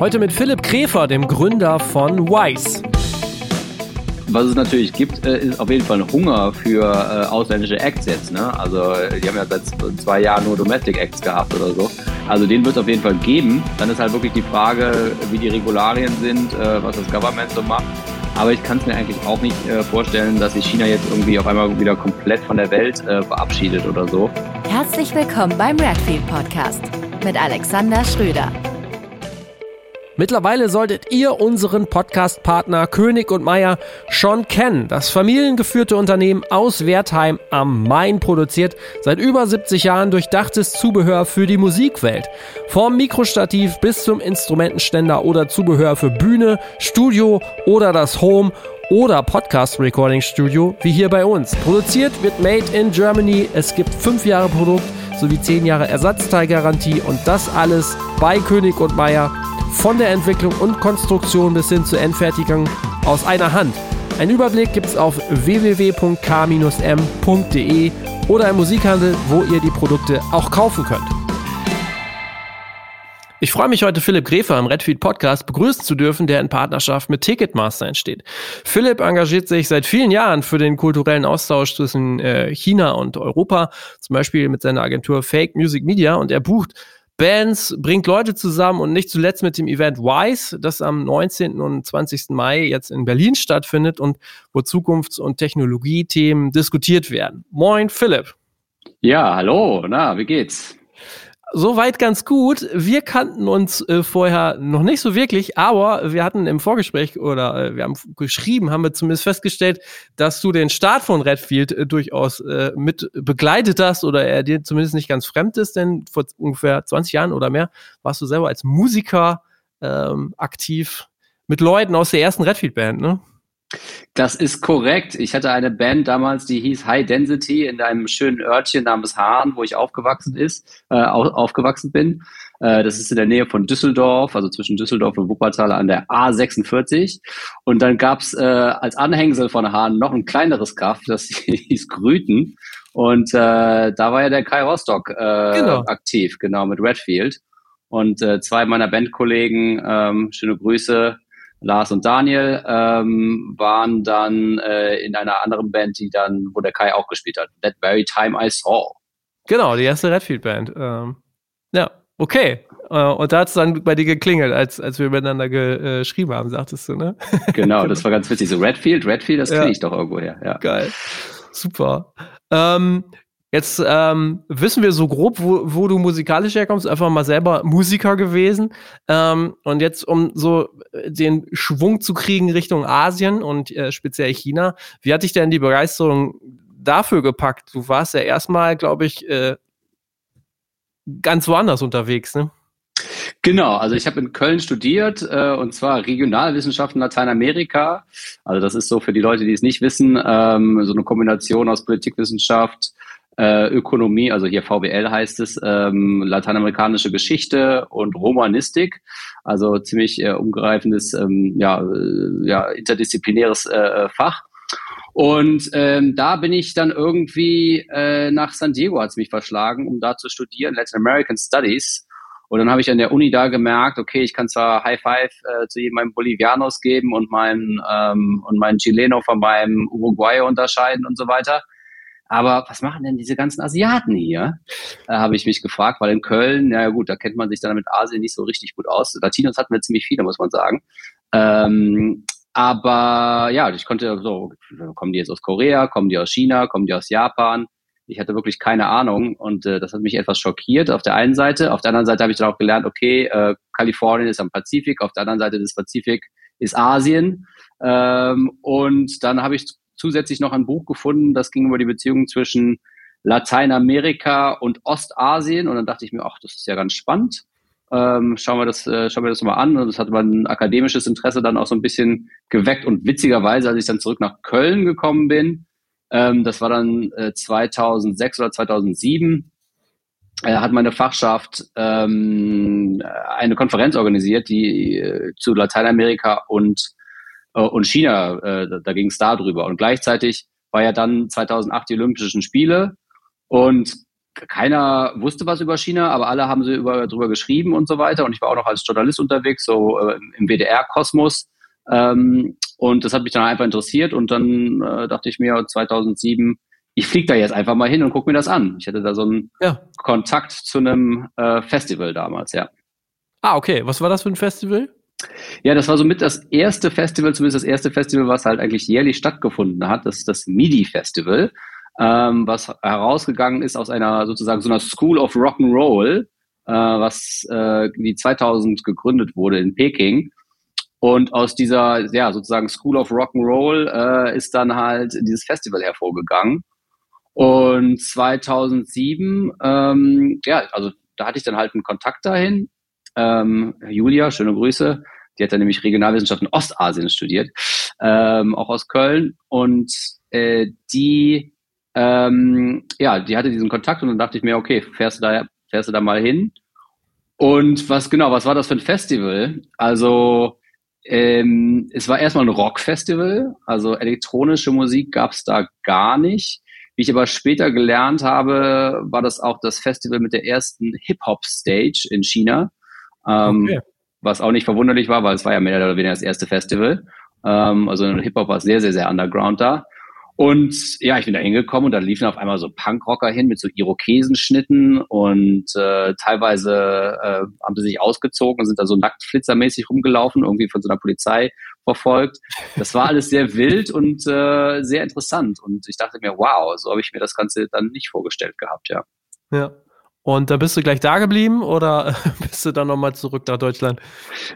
Heute mit Philipp Kräfer, dem Gründer von Wise. Was es natürlich gibt, äh, ist auf jeden Fall Hunger für äh, ausländische Acts jetzt. Ne? Also die haben ja seit zwei Jahren nur Domestic Acts gehabt oder so. Also den wird es auf jeden Fall geben. Dann ist halt wirklich die Frage, wie die Regularien sind, äh, was das Government so macht. Aber ich kann es mir eigentlich auch nicht äh, vorstellen, dass sich China jetzt irgendwie auf einmal wieder komplett von der Welt äh, verabschiedet oder so. Herzlich willkommen beim Redfield Podcast mit Alexander Schröder. Mittlerweile solltet ihr unseren Podcast-Partner König und Meier schon kennen. Das familiengeführte Unternehmen aus Wertheim am Main produziert seit über 70 Jahren durchdachtes Zubehör für die Musikwelt. Vom Mikrostativ bis zum Instrumentenständer oder Zubehör für Bühne, Studio oder das Home oder Podcast Recording Studio wie hier bei uns. Produziert wird Made in Germany. Es gibt 5 Jahre Produkt sowie 10 Jahre Ersatzteilgarantie und das alles bei König und Meier von der Entwicklung und Konstruktion bis hin zur Endfertigung aus einer Hand. Ein Überblick gibt es auf www.k-m.de oder im Musikhandel, wo ihr die Produkte auch kaufen könnt. Ich freue mich heute, Philipp Gräfer im Redfeed Podcast begrüßen zu dürfen, der in Partnerschaft mit Ticketmaster entsteht. Philipp engagiert sich seit vielen Jahren für den kulturellen Austausch zwischen äh, China und Europa, zum Beispiel mit seiner Agentur Fake Music Media und er bucht Bands, bringt Leute zusammen und nicht zuletzt mit dem Event Wise, das am 19. und 20. Mai jetzt in Berlin stattfindet und wo Zukunfts- und Technologiethemen diskutiert werden. Moin, Philipp. Ja, hallo, na, wie geht's? Soweit ganz gut. Wir kannten uns äh, vorher noch nicht so wirklich, aber wir hatten im Vorgespräch oder äh, wir haben geschrieben, haben wir zumindest festgestellt, dass du den Start von Redfield äh, durchaus äh, mit begleitet hast oder er dir zumindest nicht ganz fremd ist, denn vor ungefähr 20 Jahren oder mehr warst du selber als Musiker ähm, aktiv mit Leuten aus der ersten Redfield-Band, ne? Das ist korrekt. Ich hatte eine Band damals, die hieß High Density in einem schönen Örtchen namens Hahn, wo ich aufgewachsen ist, äh, aufgewachsen bin. Äh, das ist in der Nähe von Düsseldorf, also zwischen Düsseldorf und Wuppertal an der A46. Und dann gab's äh, als Anhängsel von Hahn noch ein kleineres Kraft, das hieß Grüten. Und äh, da war ja der Kai Rostock äh, genau. aktiv, genau, mit Redfield. Und äh, zwei meiner Bandkollegen, ähm, schöne Grüße, Lars und Daniel ähm, waren dann äh, in einer anderen Band, die dann, wo der Kai auch gespielt hat. That Very Time I Saw. Genau, die erste Redfield-Band. Ähm, ja, okay. Äh, und da hat es dann bei dir geklingelt, als, als wir miteinander geschrieben haben, sagtest du, ne? Genau, das war ganz witzig. So Redfield, Redfield, das ja. kenne ich doch irgendwo her. Ja. Geil. Super. Ähm, Jetzt ähm, wissen wir so grob, wo, wo du musikalisch herkommst, einfach mal selber Musiker gewesen. Ähm, und jetzt, um so äh, den Schwung zu kriegen Richtung Asien und äh, speziell China, wie hat dich denn die Begeisterung dafür gepackt? Du warst ja erstmal, glaube ich, äh, ganz woanders unterwegs, ne? Genau, also ich habe in Köln studiert äh, und zwar Regionalwissenschaften Lateinamerika. Also das ist so für die Leute, die es nicht wissen, ähm, so eine Kombination aus Politikwissenschaft, äh, Ökonomie, also hier VWL heißt es, ähm, lateinamerikanische Geschichte und Romanistik, also ziemlich äh, umgreifendes, ähm, ja, äh, ja, interdisziplinäres äh, Fach. Und ähm, da bin ich dann irgendwie äh, nach San Diego hat es mich verschlagen, um da zu studieren, Latin American Studies. Und dann habe ich an der Uni da gemerkt, okay, ich kann zwar High Five äh, zu jedem meinem Bolivianos geben und meinen ähm, und meinen Chileno von meinem Uruguay unterscheiden und so weiter. Aber was machen denn diese ganzen Asiaten hier? Äh, habe ich mich gefragt, weil in Köln, ja gut, da kennt man sich dann mit Asien nicht so richtig gut aus. Latinos hatten wir ziemlich viele, muss man sagen. Ähm, aber ja, ich konnte so, kommen die jetzt aus Korea, kommen die aus China, kommen die aus Japan? Ich hatte wirklich keine Ahnung und äh, das hat mich etwas schockiert auf der einen Seite. Auf der anderen Seite habe ich dann auch gelernt, okay, äh, Kalifornien ist am Pazifik, auf der anderen Seite des Pazifik ist Asien. Ähm, und dann habe ich zusätzlich noch ein Buch gefunden, das ging über die Beziehung zwischen Lateinamerika und Ostasien. Und dann dachte ich mir, ach, das ist ja ganz spannend. Ähm, schauen wir das, äh, schauen wir das mal an. Und das hat mein akademisches Interesse dann auch so ein bisschen geweckt. Und witzigerweise, als ich dann zurück nach Köln gekommen bin, ähm, das war dann äh, 2006 oder 2007, äh, hat meine Fachschaft ähm, eine Konferenz organisiert, die äh, zu Lateinamerika und und China, äh, da ging es da drüber. Und gleichzeitig war ja dann 2008 die Olympischen Spiele und keiner wusste was über China, aber alle haben sie über, drüber geschrieben und so weiter. Und ich war auch noch als Journalist unterwegs, so äh, im WDR-Kosmos. Ähm, und das hat mich dann einfach interessiert. Und dann äh, dachte ich mir 2007, ich fliege da jetzt einfach mal hin und gucke mir das an. Ich hatte da so einen ja. Kontakt zu einem äh, Festival damals, ja. Ah, okay. Was war das für ein Festival? Ja, das war somit das erste Festival, zumindest das erste Festival, was halt eigentlich jährlich stattgefunden hat. Das ist das MIDI-Festival ähm, was herausgegangen ist aus einer sozusagen so einer School of Rock'n'Roll, äh, was äh, die 2000 gegründet wurde in Peking. Und aus dieser, ja, sozusagen School of Rock'n'Roll äh, ist dann halt dieses Festival hervorgegangen. Und 2007, ähm, ja, also da hatte ich dann halt einen Kontakt dahin. Ähm, Julia, schöne Grüße. Die hat dann nämlich Regionalwissenschaften Ostasien studiert, ähm, auch aus Köln. Und äh, die ähm, ja, die hatte diesen Kontakt und dann dachte ich mir, okay, fährst du da, fährst du da mal hin? Und was genau, was war das für ein Festival? Also ähm, es war erstmal ein Rockfestival, also elektronische Musik gab es da gar nicht. Wie ich aber später gelernt habe, war das auch das Festival mit der ersten Hip-Hop-Stage in China. Ähm, okay. Was auch nicht verwunderlich war, weil es war ja mehr oder weniger das erste Festival. Ähm, also Hip-Hop war sehr, sehr, sehr underground da. Und ja, ich bin da hingekommen und da liefen auf einmal so Punkrocker hin mit so Irokesenschnitten und äh, teilweise äh, haben sie sich ausgezogen und sind da so nacktflitzermäßig rumgelaufen, irgendwie von so einer Polizei verfolgt. Das war alles sehr wild und äh, sehr interessant. Und ich dachte mir, wow, so habe ich mir das Ganze dann nicht vorgestellt gehabt, ja. Ja. Und da bist du gleich da geblieben oder bist du dann nochmal zurück nach Deutschland?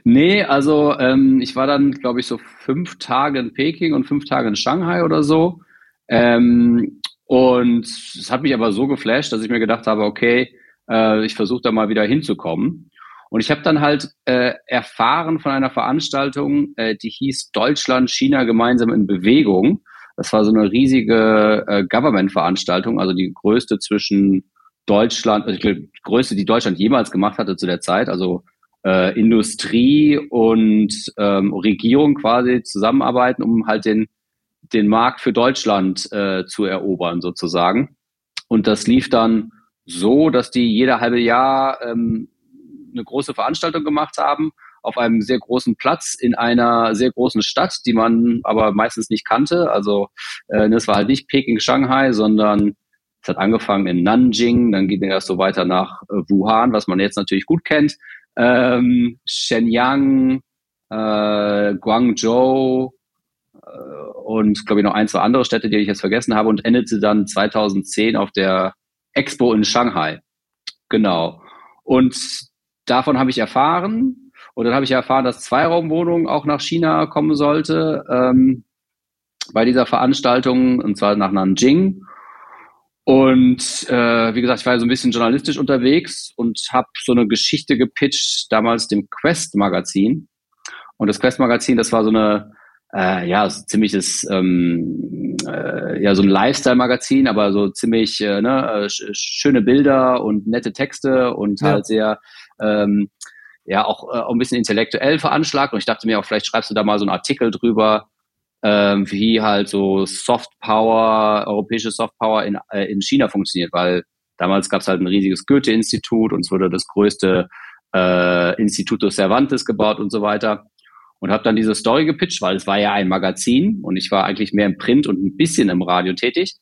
Nee, also ähm, ich war dann, glaube ich, so fünf Tage in Peking und fünf Tage in Shanghai oder so. Ähm, und es hat mich aber so geflasht, dass ich mir gedacht habe, okay, äh, ich versuche da mal wieder hinzukommen. Und ich habe dann halt äh, erfahren von einer Veranstaltung, äh, die hieß Deutschland, China gemeinsam in Bewegung. Das war so eine riesige äh, Government-Veranstaltung, also die größte zwischen Deutschland, also die größte, die Deutschland jemals gemacht hatte zu der Zeit. Also äh, Industrie und ähm, Regierung quasi zusammenarbeiten, um halt den den Markt für Deutschland äh, zu erobern sozusagen. Und das lief dann so, dass die jeder halbe Jahr ähm, eine große Veranstaltung gemacht haben auf einem sehr großen Platz in einer sehr großen Stadt, die man aber meistens nicht kannte. Also äh, das war halt nicht Peking, Shanghai, sondern es hat angefangen in Nanjing, dann ging das so weiter nach äh, Wuhan, was man jetzt natürlich gut kennt, ähm, Shenyang, äh, Guangzhou, äh, und glaube ich noch ein, zwei andere Städte, die ich jetzt vergessen habe und endete dann 2010 auf der Expo in Shanghai. Genau. Und davon habe ich erfahren und dann habe ich erfahren, dass Zweiraumwohnungen auch nach China kommen sollte ähm, bei dieser Veranstaltung und zwar nach Nanjing. Und äh, wie gesagt, ich war so ein bisschen journalistisch unterwegs und habe so eine Geschichte gepitcht, damals dem Quest-Magazin. Und das Quest-Magazin, das war so eine äh, ja, so ziemliches, ähm, äh, ja, so ein Lifestyle-Magazin, aber so ziemlich äh, ne, äh, schöne Bilder und nette Texte und ja. halt sehr, ähm, ja, auch, äh, auch ein bisschen intellektuell veranschlagt. Und ich dachte mir auch, vielleicht schreibst du da mal so einen Artikel drüber, ähm, wie halt so Soft Power, europäische Soft Power in, äh, in China funktioniert, weil damals gab es halt ein riesiges Goethe-Institut und es wurde das größte äh, Instituto Cervantes gebaut und so weiter und habe dann diese Story gepitcht, weil es war ja ein Magazin und ich war eigentlich mehr im Print und ein bisschen im Radio tätig.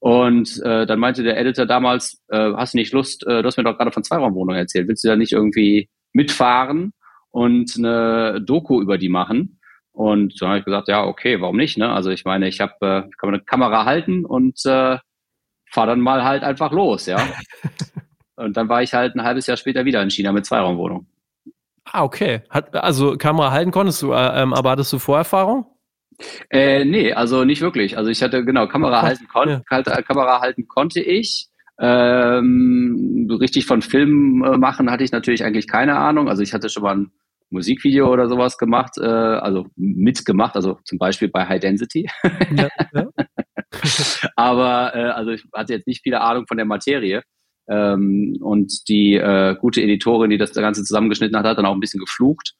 Und äh, dann meinte der Editor damals, äh, hast du nicht Lust, äh, du hast mir doch gerade von Zweiraumwohnungen erzählt, willst du da nicht irgendwie mitfahren und eine Doku über die machen? Und dann habe ich gesagt, ja, okay, warum nicht? Ne? Also ich meine, ich habe, äh, kann eine Kamera halten und äh, fahr dann mal halt einfach los, ja. und dann war ich halt ein halbes Jahr später wieder in China mit Zweiraumwohnung. Ah, okay. Hat, also Kamera halten konntest du, äh, ähm, aber hattest du Vorerfahrung? Äh, nee, also nicht wirklich. Also ich hatte, genau, Kamera halten, kon ja. Äh, Kamera halten konnte ich. Ähm, richtig von Film äh, machen hatte ich natürlich eigentlich keine Ahnung. Also ich hatte schon mal ein Musikvideo oder sowas gemacht, äh, also mitgemacht, also zum Beispiel bei High Density. Ja, ja. Aber äh, also ich hatte jetzt nicht viele Ahnung von der Materie. Ähm, und die äh, gute Editorin, die das Ganze zusammengeschnitten hat, hat dann auch ein bisschen geflucht.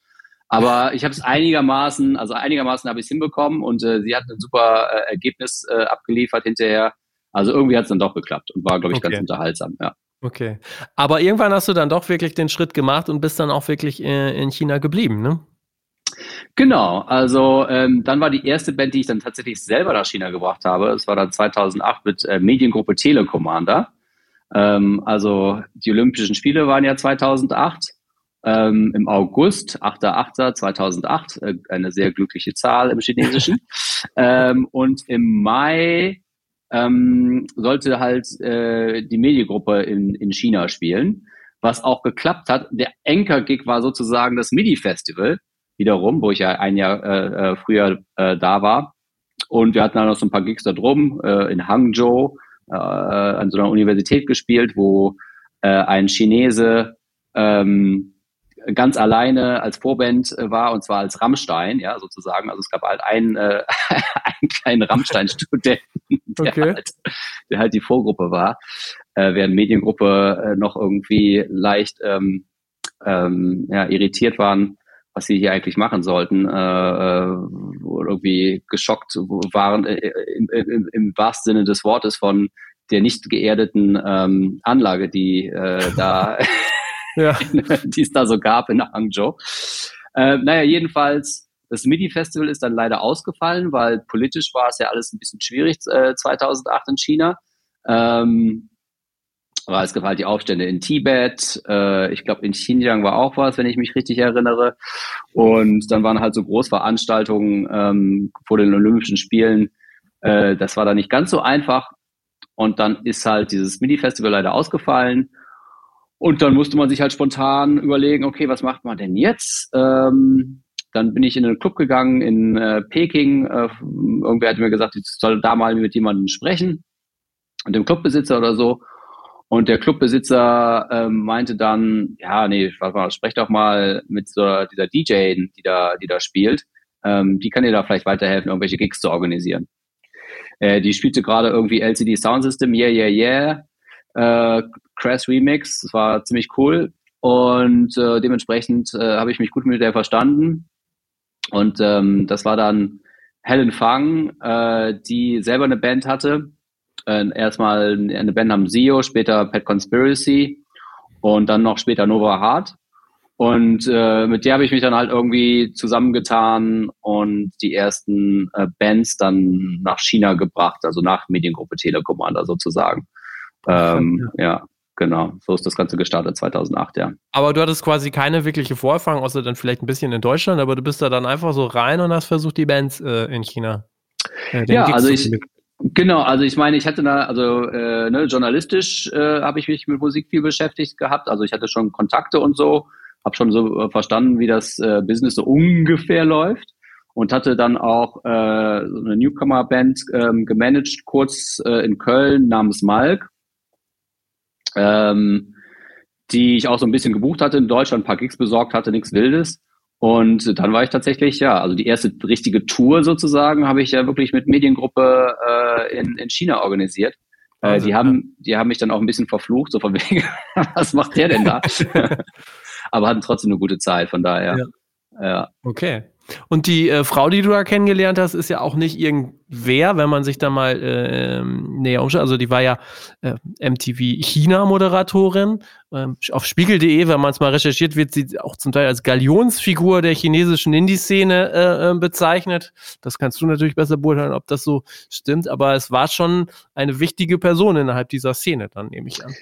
Aber ich habe es einigermaßen, also einigermaßen habe ich es hinbekommen und äh, sie hat ein super äh, Ergebnis äh, abgeliefert hinterher. Also irgendwie hat es dann doch geklappt und war, glaube ich, Okay. ganz unterhaltsam, ja. Okay. Aber irgendwann hast du dann doch wirklich den Schritt gemacht und bist dann auch wirklich äh, in China geblieben, ne? Genau, also ähm, dann war die erste Band, die ich dann tatsächlich selber nach China gebracht habe. Das war dann 2008 mit äh, Mediengruppe Telecommander. Ähm, also die Olympischen Spiele waren ja 2008. Ähm, Im August, 8.8.2008, äh, eine sehr glückliche Zahl im Chinesischen. ähm, und im Mai ähm, sollte halt äh, die Mediengruppe in, in China spielen, was auch geklappt hat. Der Anchor-Gig war sozusagen das MIDI-Festival wiederum, wo ich ja ein Jahr äh, äh, früher äh, da war. Und wir hatten dann noch so ein paar Gigs da drum, äh, in Hangzhou, äh, an so einer Universität gespielt, wo äh, ein Chinese ähm, ganz alleine als Vorband äh, war, und zwar als Rammstein, ja, sozusagen. Also es gab halt einen, äh, einen kleinen Rammstein-Studenten, der, Okay. halt, der halt die Vorgruppe war, äh, während Mediengruppe äh, noch irgendwie leicht ähm, ähm, ja, irritiert waren, was sie hier eigentlich machen sollten, äh, äh, oder irgendwie geschockt waren äh, im, im, im wahrsten Sinne des Wortes von der nicht geerdeten ähm, Anlage, die äh, da Ja. die es da so gab in Hangzhou. Äh, naja, jedenfalls, das MIDI-Festival ist dann leider ausgefallen, weil politisch war es ja alles ein bisschen schwierig äh, 2008 in China. Ähm, weil es gab halt die Aufstände in Tibet, äh, ich glaube in Xinjiang war auch was, wenn ich mich richtig erinnere. Und dann waren halt so Großveranstaltungen ähm, vor den Olympischen Spielen. Äh, das war dann nicht ganz so einfach. Und dann ist halt dieses MIDI-Festival leider ausgefallen. Und dann musste man sich halt spontan überlegen, okay, was macht man denn jetzt? Ähm, dann bin ich in einen Club gegangen in äh, Peking. Äh, irgendwer hat mir gesagt, ich soll da mal mit jemandem sprechen. Und dem Clubbesitzer oder so. Und der Clubbesitzer ähm, meinte dann, ja, nee, warte mal, sprech doch mal mit so dieser DJ, die da, die da spielt. Ähm, die kann dir da vielleicht weiterhelfen, irgendwelche Gigs zu organisieren. Äh, die spielte gerade irgendwie LCD Sound System, yeah, yeah, yeah äh, Crash Remix. Das war ziemlich cool. Und äh, dementsprechend äh, habe ich mich gut mit der verstanden. Und ähm, das war dann Helen Fang, äh, die selber eine Band hatte. Äh, erstmal eine Band namens Zio, später Pet Conspiracy und dann noch später Nova Heart. Und äh, mit der habe ich mich dann halt irgendwie zusammengetan und die ersten äh, Bands dann nach China gebracht, also nach Mediengruppe Telekommander sozusagen. Ähm, ja, genau. So ist das Ganze gestartet 2008, ja. Aber du hattest quasi keine wirkliche Vorerfahrung, außer dann vielleicht ein bisschen in Deutschland, aber du bist da dann einfach so rein und hast versucht, die Bands äh, in China. Äh, Ja, Gigs also ich-. Genau, also ich meine, ich hatte da, also äh, ne, journalistisch äh, habe ich mich mit Musik viel beschäftigt gehabt. Also ich hatte schon Kontakte und so, habe schon so äh, verstanden, wie das äh, Business so ungefähr läuft und hatte dann auch äh, so eine Newcomer-Band ähm, gemanagt, kurz äh, in Köln namens Malk, ähm, die ich auch so ein bisschen gebucht hatte in Deutschland, ein paar Gigs besorgt hatte, nichts Wildes. Und dann war ich tatsächlich, ja, also die erste richtige Tour sozusagen habe ich ja wirklich mit Mediengruppe äh, in, in China organisiert. Wahnsinn, die haben, die haben mich dann auch ein bisschen verflucht, so von wegen, was macht der denn da? Aber hatten trotzdem eine gute Zeit, von daher. Ja. Ja. Okay. Und die äh, Frau, die du da kennengelernt hast, ist ja auch nicht irgendwer, wenn man sich da mal äh, näher umschaut. Also die war ja äh, MTV China-Moderatorin. Ähm, auf spiegel.de, wenn man es mal recherchiert, wird sie auch zum Teil als Galionsfigur der chinesischen Indie-Szene äh, äh, bezeichnet. Das kannst du natürlich besser beurteilen, ob das so stimmt. Aber es war schon eine wichtige Person innerhalb dieser Szene, dann nehme ich an.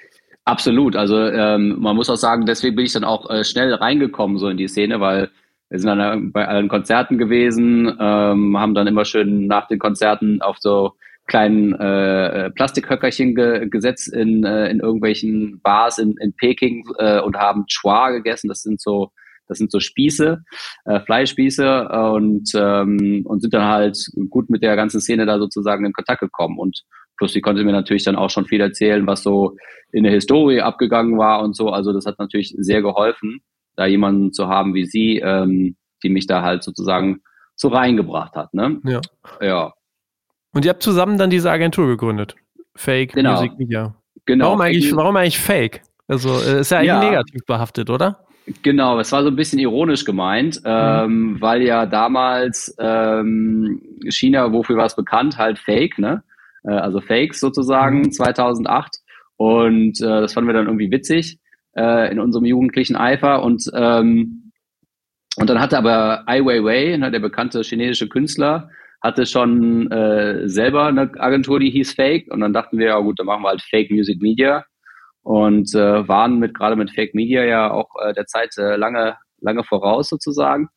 Absolut. Also ähm, man muss auch sagen, deswegen bin ich dann auch äh, schnell reingekommen so in die Szene, weil wir sind dann äh, bei allen Konzerten gewesen, ähm, haben dann immer schön nach den Konzerten auf so kleinen äh, äh, Plastikhöckerchen ge gesetzt in, äh, in irgendwelchen Bars in, in Peking äh, und haben Chua gegessen. Das sind so das sind so Spieße, äh, Fleischspieße und ähm, und sind dann halt gut mit der ganzen Szene da sozusagen in Kontakt gekommen und plus sie konnte mir natürlich dann auch schon viel erzählen, was so in der Historie abgegangen war und so. Also das hat natürlich sehr geholfen, da jemanden zu haben wie sie, ähm, die mich da halt sozusagen so reingebracht hat. Ne? Ja. Ja, Und ihr habt zusammen dann diese Agentur gegründet. Fake Genau. Music Media. genau. Warum eigentlich, warum eigentlich Fake? Also äh, ist ja eigentlich Ja. negativ behaftet, oder? Genau, es war so ein bisschen ironisch gemeint, ähm, weil ja damals ähm, China, wofür war es bekannt, halt Fake, ne? äh, also Fakes sozusagen, 2008. Mhm. Und äh, das fanden wir dann irgendwie witzig äh, in unserem jugendlichen Eifer. Und, ähm, und dann hatte aber Ai Weiwei, ne, der bekannte chinesische Künstler, hatte schon äh, selber eine Agentur, die hieß Fake. Und dann dachten wir, ja gut, dann machen wir halt Fake Music Media. Und äh, waren mit gerade mit Fake Media ja auch äh, der Zeit äh, lange, lange voraus sozusagen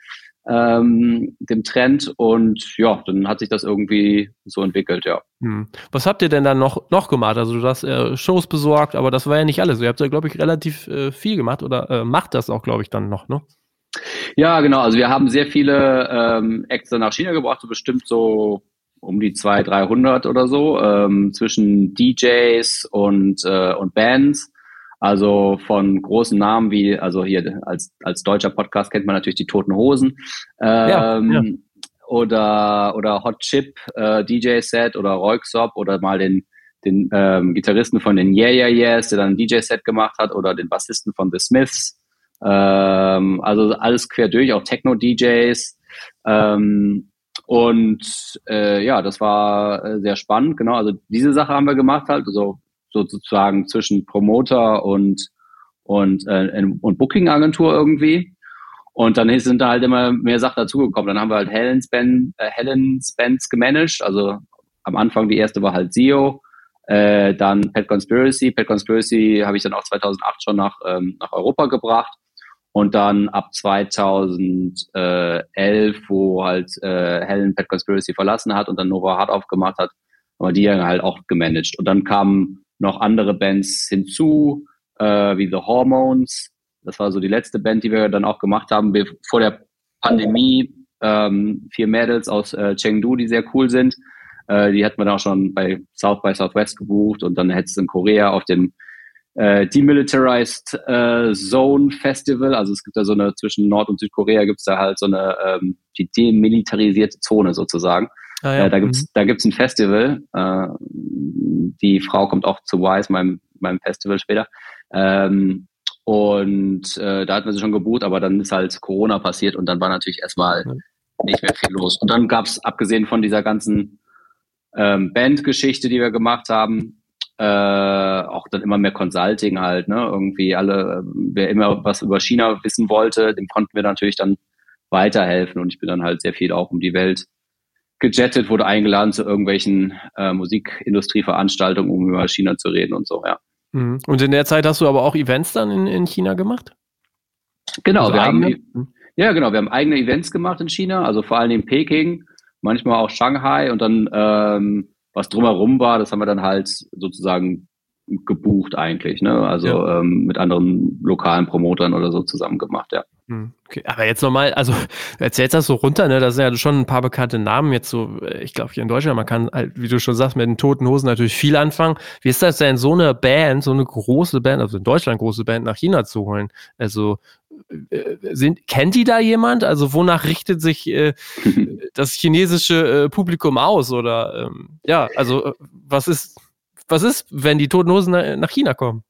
ähm, dem Trend und ja, dann hat sich das irgendwie so entwickelt, ja. Hm. Was habt ihr denn dann noch, noch gemacht? Also du hast äh, Shows besorgt, aber das war ja nicht alles. Ihr habt ja, glaube ich, relativ äh, viel gemacht oder äh, macht das auch, glaube ich, dann noch, ne? Ja, genau. Also wir haben sehr viele ähm, Acts nach China gebracht, so bestimmt so um die 200, 300 oder so, ähm, zwischen DJs und, äh, und Bands. Also von großen Namen wie, also hier als, als deutscher Podcast kennt man natürlich die Toten Hosen. Ähm, ja, ja. Oder, oder Hot Chip äh, DJ-Set oder Royksop oder mal den, den ähm, Gitarristen von den Yeah Yeah Yeahs, der dann ein DJ-Set gemacht hat, oder den Bassisten von The Smiths. Ähm, also alles quer durch, auch Techno-DJs. Ähm, und äh, ja, das war äh, sehr spannend, genau. Also diese Sache haben wir gemacht halt, also sozusagen zwischen Promoter und, und, äh, und Booking-Agentur irgendwie. Und dann sind da halt immer mehr Sachen dazugekommen. Dann haben wir halt Helen, Spen, äh, Helen Spence gemanagt. Also am Anfang die erste war halt SEO. Äh, dann Pet Conspiracy. Pet Conspiracy habe ich dann auch 2008 schon nach, ähm, nach Europa gebracht. Und dann ab 2011, wo halt äh, Helen Pet Conspiracy verlassen hat und dann Nova Hard aufgemacht hat, haben wir die halt auch gemanagt. Und dann kamen noch andere Bands hinzu, äh, wie The Hormones. Das war so die letzte Band, die wir dann auch gemacht haben vor der Pandemie. Ähm, vier Mädels aus äh, Chengdu, die sehr cool sind. Äh, die hatten wir dann auch schon bei South by Southwest gebucht und dann hättest du in Korea auf dem äh, Demilitarized äh, Zone Festival. Also es gibt da so eine, zwischen Nord- und Südkorea gibt es da halt so eine ähm, die demilitarisierte Zone sozusagen. Ah, ja. äh, da gibt's mhm. da gibt's ein Festival. Äh, die Frau kommt auch zu Wise, meinem, meinem Festival später. Ähm, und äh, da hatten wir sie schon gebucht, aber dann ist halt Corona passiert und dann war natürlich erstmal nicht mehr viel los. Und dann gab's abgesehen von dieser ganzen ähm, Bandgeschichte, die wir gemacht haben, äh, auch dann immer mehr Consulting halt, ne? Irgendwie alle, wer immer was über China wissen wollte, dem konnten wir natürlich dann weiterhelfen und ich bin dann halt sehr viel auch um die Welt gejettet, wurde eingeladen zu irgendwelchen äh, Musikindustrieveranstaltungen, um über China zu reden und so, ja. Mhm. Und in der Zeit hast du aber auch Events dann in, in China gemacht? Genau, also wir eigene? haben ja genau, wir haben eigene Events gemacht in China, also vor allem in Peking, manchmal auch Shanghai und dann ähm, was drumherum war, das haben wir dann halt sozusagen gebucht eigentlich, ne? Also ja. ähm, mit anderen lokalen Promotern oder so zusammen gemacht, ja. Hm, okay, aber jetzt nochmal, also erzählst das so runter, ne? Das sind ja schon ein paar bekannte Namen jetzt so, äh, ich glaube hier in Deutschland, man kann halt, wie du schon sagst, mit den Toten Hosen natürlich viel anfangen. Wie ist das denn, so eine Band, so eine große Band, also in Deutschland große Band nach China zu holen? Also äh, sind, kennt die da jemand? Also wonach richtet sich äh, das chinesische äh, Publikum aus? Oder ähm, ja, also äh, was ist, was ist, wenn die Toten Hosen nach China kommen?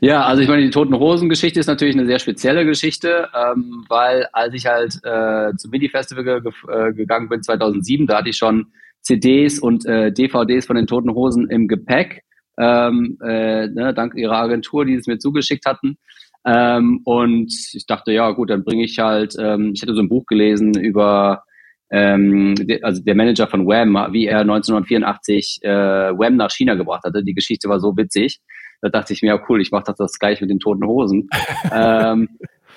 Ja, also ich meine, die Toten Hosen-Geschichte ist natürlich eine sehr spezielle Geschichte, ähm, weil als ich halt äh, zum Mini-Festival ge äh, gegangen bin 2007, da hatte ich schon CDs und äh, DVDs von den Toten Hosen im Gepäck, ähm, äh, ne, dank ihrer Agentur, die es mir zugeschickt hatten. Ähm, und ich dachte, ja gut, dann bringe ich halt, ähm, ich hatte so ein Buch gelesen über ähm, also der Manager von Wham, wie er 1984 äh, Wham nach China gebracht hatte. Die Geschichte war so witzig. Da dachte ich mir, ja cool, ich mache das, das gleich mit den toten Hosen. ähm,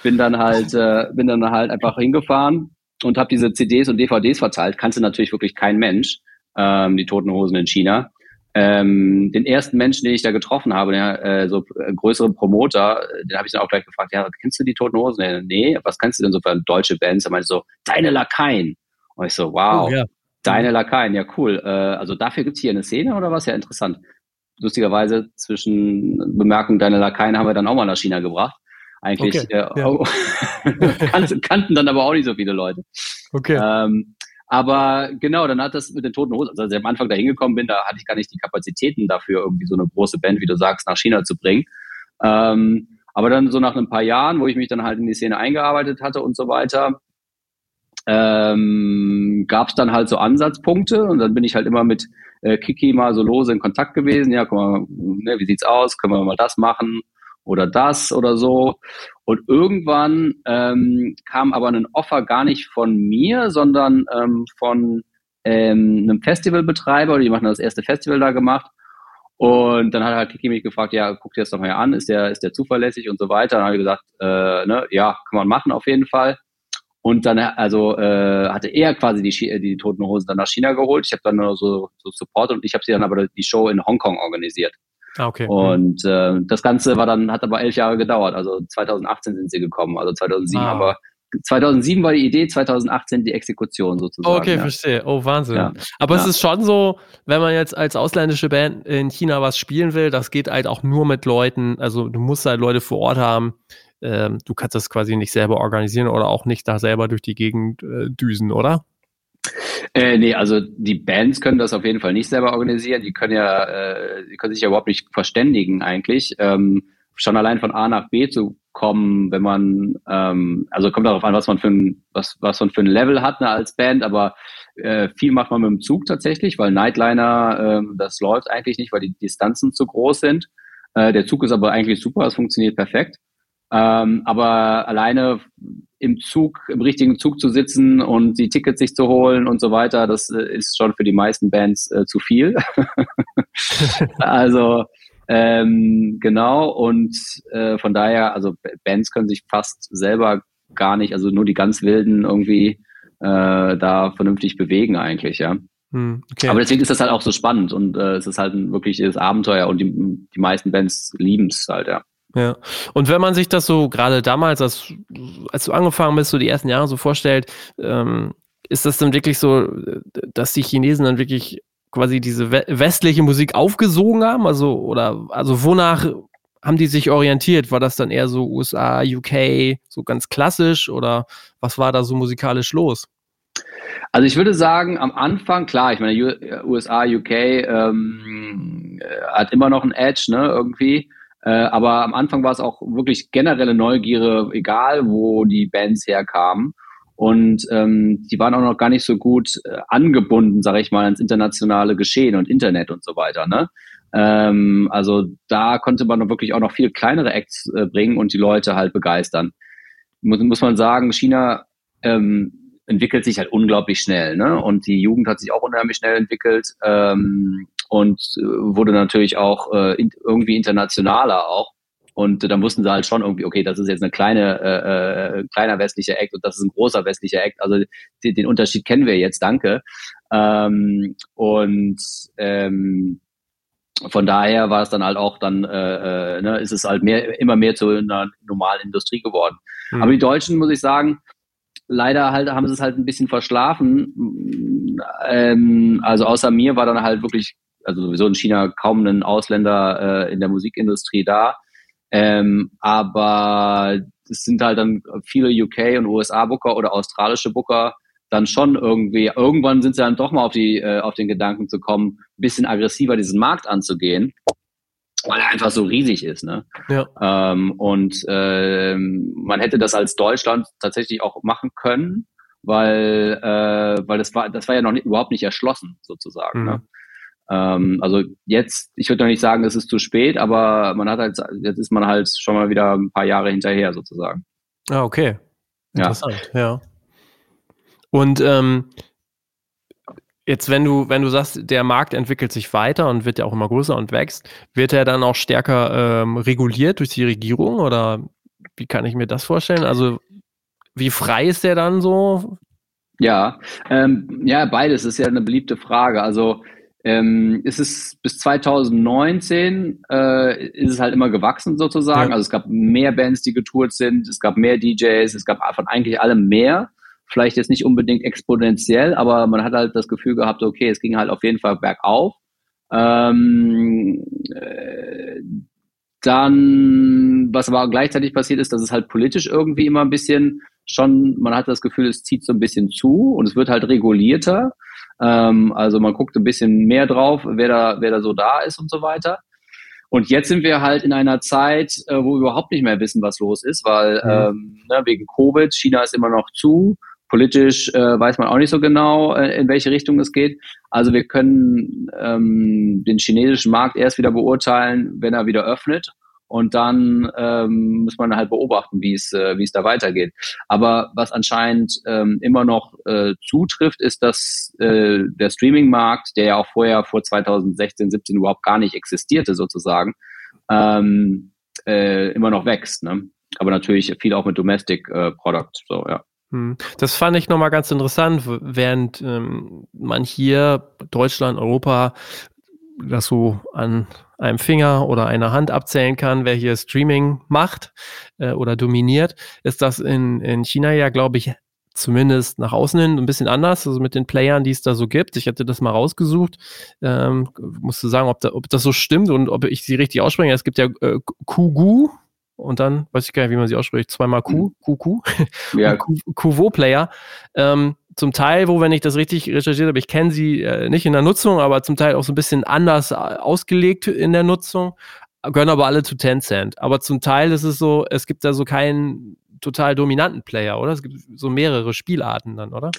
bin dann halt, äh, bin dann halt einfach hingefahren und habe diese CDs und DVDs verteilt. Kannte natürlich wirklich kein Mensch, ähm, die toten Hosen in China. Ähm, den ersten Menschen, den ich da getroffen habe, der äh, so äh, größere Promoter, den habe ich dann auch gleich gefragt, ja, kennst du die Toten Hosen? Nee, was kennst du denn so für deutsche Bands? Er meinte so, deine Lakaien. Und ich so, wow, oh, ja. deine Lakaien, ja cool. Äh, also dafür gibt's hier eine Szene oder was? Ja, interessant lustigerweise zwischen Bemerkung deiner Lakaien haben wir dann auch mal nach China gebracht. Eigentlich okay, äh, ja. kannten, kannten dann aber auch nicht so viele Leute. Okay. Ähm, aber genau, dann hat das mit den Toten Hosen, also als ich am Anfang da hingekommen bin, da hatte ich gar nicht die Kapazitäten dafür, irgendwie so eine große Band, wie du sagst, nach China zu bringen. Ähm, aber dann so nach ein paar Jahren, wo ich mich dann halt in die Szene eingearbeitet hatte und so weiter, ähm, gab es dann halt so Ansatzpunkte und dann bin ich halt immer mit äh, Kiki mal so lose in Kontakt gewesen. Ja, guck mal, ne, wie sieht's aus? Können wir mal das machen oder das oder so? Und irgendwann ähm, kam aber ein Offer gar nicht von mir, sondern ähm, von ähm, einem Festivalbetreiber. Die machen das erste Festival da gemacht. Und dann hat halt Kiki mich gefragt, ja, guck dir das doch mal an, ist der, ist der zuverlässig und so weiter. Dann habe ich gesagt, äh, ne, ja, kann man machen auf jeden Fall. Und dann also äh, hatte er quasi die, die Toten Hosen dann nach China geholt. Ich habe dann nur so, so Support und ich habe sie dann aber die Show in Hongkong organisiert. Ah, okay. Und äh, das Ganze war dann, hat aber elf Jahre gedauert. Also 2018 sind sie gekommen, also 2007. Ah. Aber 2007 war die Idee, 2018 die Exekution sozusagen. Okay, ja. verstehe. Oh, Wahnsinn. Ja. Aber ja. es ist schon so, wenn man jetzt als ausländische Band in China was spielen will, das geht halt auch nur mit Leuten, also du musst halt Leute vor Ort haben. Ähm, du kannst das quasi nicht selber organisieren oder auch nicht da selber durch die Gegend äh, düsen, oder? Äh, nee, also die Bands können das auf jeden Fall nicht selber organisieren. Die können ja, äh, die können sich ja überhaupt nicht verständigen eigentlich. Ähm, schon allein von A nach B zu kommen, wenn man, ähm, also kommt darauf an, was man für ein, was, was man für ein Level hat ne, als Band, aber äh, viel macht man mit dem Zug tatsächlich, weil Nightliner, äh, das läuft eigentlich nicht, weil die Distanzen zu groß sind. Äh, der Zug ist aber eigentlich super, es funktioniert perfekt. Ähm, aber alleine im Zug, im richtigen Zug zu sitzen und die Tickets sich zu holen und so weiter, das äh, ist schon für die meisten Bands äh, zu viel. also ähm, genau, und äh, von daher, also Bands können sich fast selber gar nicht, also nur die ganz wilden irgendwie äh, da vernünftig bewegen eigentlich, ja. Hm, okay. Aber deswegen ist das halt auch so spannend und äh, es ist halt ein wirkliches Abenteuer und die, die meisten Bands lieben es halt, ja. Ja. Und wenn man sich das so gerade damals, als, als du angefangen bist, so die ersten Jahre so vorstellt, ähm, ist das dann wirklich so, dass die Chinesen dann wirklich quasi diese westliche Musik aufgesogen haben? Also, oder, also wonach haben die sich orientiert? War das dann eher so USA, UK, so ganz klassisch oder was war da so musikalisch los? Also ich würde sagen, am Anfang, klar, ich meine, USA, UK ähm, hat immer noch ein Edge, ne, irgendwie. Äh, aber am Anfang war es auch wirklich generelle Neugierde, egal wo die Bands herkamen. Und ähm, die waren auch noch gar nicht so gut äh, angebunden, sage ich mal, ans internationale Geschehen und Internet und so weiter. Ne? Ähm, also da konnte man wirklich auch noch viel kleinere Acts äh, bringen und die Leute halt begeistern. Muss, muss man sagen, China ähm, entwickelt sich halt unglaublich schnell. Ne? Und die Jugend hat sich auch unheimlich schnell entwickelt ähm, und äh, wurde natürlich auch äh, in, irgendwie internationaler auch. Und dann wussten sie halt schon irgendwie, okay, das ist jetzt eine kleine, äh, äh, kleiner westlicher Act und das ist ein großer westlicher Act. Also die, den Unterschied kennen wir jetzt, danke. Ähm, und ähm, von daher war es dann halt auch dann, äh, äh, ne, ist es halt mehr, immer mehr zu einer normalen Industrie geworden. Mhm. Aber die Deutschen, muss ich sagen, leider halt haben sie es halt ein bisschen verschlafen. Ähm, also außer mir war dann halt wirklich, also sowieso in China kaum ein Ausländer äh, in der Musikindustrie da. Ähm, aber es sind halt dann viele UK und USA-Booker oder australische Booker dann schon irgendwie, irgendwann sind sie dann doch mal auf, die, äh, auf den Gedanken zu kommen, ein bisschen aggressiver diesen Markt anzugehen, weil er einfach so riesig ist. Ne? Ja. Ähm, und äh, man hätte das als Deutschland tatsächlich auch machen können, weil, äh, weil das war, das war ja noch nicht, überhaupt nicht erschlossen, sozusagen. Mhm. Ne? Ähm, also jetzt, ich würde noch nicht sagen, es ist zu spät, aber man hat halt, jetzt ist man halt schon mal wieder ein paar Jahre hinterher sozusagen. Ah, okay. Interessant, ja. ja. Und ähm, jetzt, wenn du, wenn du sagst, der Markt entwickelt sich weiter und wird ja auch immer größer und wächst, wird er dann auch stärker ähm, reguliert durch die Regierung oder wie kann ich mir das vorstellen? Also wie frei ist der dann so? Ja, ähm, ja, beides ist ja eine beliebte Frage. Also ähm, ist es bis 2019 äh, ist es halt immer gewachsen sozusagen. Ja. Also es gab mehr Bands, die getourt sind, es gab mehr DJs, es gab von eigentlich allem mehr. Vielleicht jetzt nicht unbedingt exponentiell, aber man hat halt das Gefühl gehabt, okay, es ging halt auf jeden Fall bergauf. Ähm, äh, dann, was aber gleichzeitig passiert ist, dass es halt politisch irgendwie immer ein bisschen schon, man hat das Gefühl, es zieht so ein bisschen zu und es wird halt regulierter. Ähm, also man guckt ein bisschen mehr drauf, wer da, wer da so da ist und so weiter. Und jetzt sind wir halt in einer Zeit, äh, wo wir überhaupt nicht mehr wissen, was los ist, weil mhm. ähm, ne, wegen Covid, China ist immer noch zu, Politisch äh, weiß man auch nicht so genau, äh, in welche Richtung es geht. Also wir können ähm, den chinesischen Markt erst wieder beurteilen, wenn er wieder öffnet. Und dann ähm, muss man halt beobachten, wie es äh, es da weitergeht. Aber was anscheinend ähm, immer noch äh, zutrifft, ist, dass äh, der Streaming-Markt, der ja auch vorher vor 2016, 17 überhaupt gar nicht existierte sozusagen, ähm, äh, immer noch wächst. Ne? Aber natürlich viel auch mit Domestic äh, Product. So ja. Hm. Das fand ich nochmal ganz interessant, während ähm, man hier Deutschland, Europa das so an einem Finger oder einer Hand abzählen kann, wer hier Streaming macht äh, oder dominiert, ist das in, in China ja, glaube ich, zumindest nach außen hin ein bisschen anders, also mit den Playern, die es da so gibt. Ich hatte das mal rausgesucht, ähm, musste sagen, ob, da, ob das so stimmt und ob ich sie richtig ausspreche. Es gibt ja äh, Kugu, und dann, weiß ich gar nicht, wie man sie ausspricht, zweimal Q, Q, Q, ja. Kuvo-Player. Ähm, zum Teil, wo, wenn ich das richtig recherchiert habe, ich kenne sie äh, nicht in der Nutzung, aber zum Teil auch so ein bisschen anders äh, ausgelegt in der Nutzung, gehören aber alle zu Tencent. Aber zum Teil ist es so, es gibt da so keinen total dominanten Player, oder? Es gibt so mehrere Spielarten dann, oder?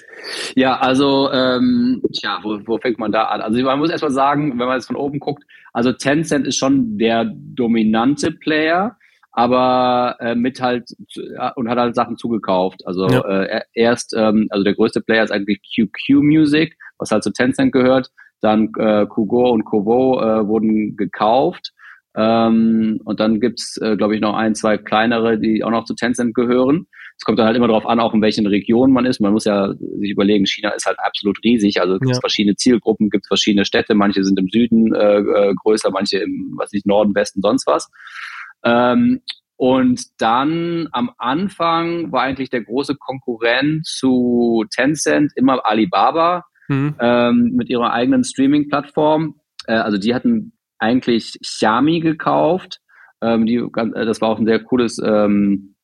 Ja, also, ähm, tja, wo, wo fängt man da an? Also man muss erstmal sagen, wenn man jetzt von oben guckt, also Tencent ist schon der dominante Player aber äh, mit halt äh, und hat halt Sachen zugekauft. Also ja. äh, erst, ähm, also der größte Player ist eigentlich QQ Music, was halt zu Tencent gehört. Dann äh, Kugo und Kovo äh, wurden gekauft. Ähm, und dann gibt's, äh, glaube ich, noch ein, zwei kleinere, die auch noch zu Tencent gehören. Es kommt dann halt immer darauf an, auch in welchen Regionen man ist. Man muss ja sich überlegen, China ist halt absolut riesig. Also gibt es ja. verschiedene Zielgruppen, gibt verschiedene Städte. Manche sind im Süden äh, äh, größer, manche im, was nicht, Norden, Westen, sonst was. Ähm, und dann am Anfang war eigentlich der große Konkurrent zu Tencent immer Alibaba mhm. ähm, mit ihrer eigenen Streaming-Plattform. Äh, also die hatten eigentlich Xiaomi gekauft. Ähm, die, äh, das war auch ein sehr cooles ähm,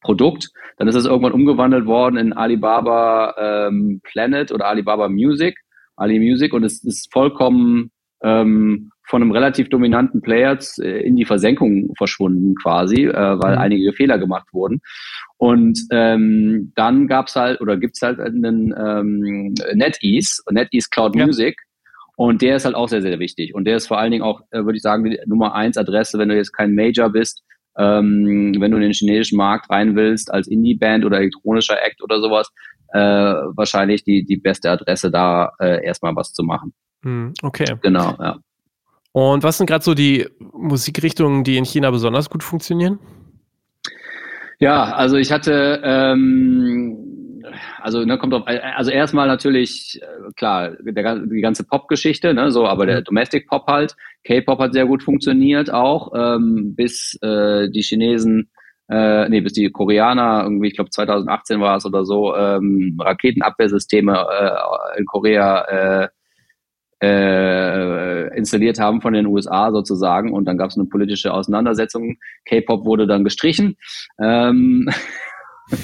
Produkt. Dann ist es irgendwann umgewandelt worden in Alibaba ähm, Planet oder Alibaba Music, Ali Music und es ist vollkommen ähm, von einem relativ dominanten Player äh, in die Versenkung verschwunden quasi, äh, weil mhm. einige Fehler gemacht wurden. Und ähm, dann gab's halt oder gibt's halt einen ähm, NetEase, NetEase Cloud ja. Music. Und der ist halt auch sehr, sehr wichtig. Und der ist vor allen Dingen auch, äh, würde ich sagen, die Nummer eins Adresse, wenn du jetzt kein Major bist, ähm, wenn du in den chinesischen Markt rein willst, als Indie-Band oder elektronischer Act oder sowas, äh, wahrscheinlich die, die beste Adresse, da äh, erstmal was zu machen. Hm, okay. Genau, ja. Und was sind gerade so die Musikrichtungen, die in China besonders gut funktionieren? Ja, also ich hatte, ähm, also ne, kommt auf, also erstmal natürlich äh, klar der, die ganze Pop-Geschichte, ne, so, aber der mhm. Domestic Pop halt, K-Pop hat sehr gut funktioniert auch, ähm, bis äh, die Chinesen, äh, nee, bis die Koreaner irgendwie, ich glaube 2018 war es oder so, ähm, Raketenabwehrsysteme äh, in Korea äh, äh, installiert haben von den USA sozusagen und dann gab es eine politische Auseinandersetzung. K-Pop wurde dann gestrichen. Ähm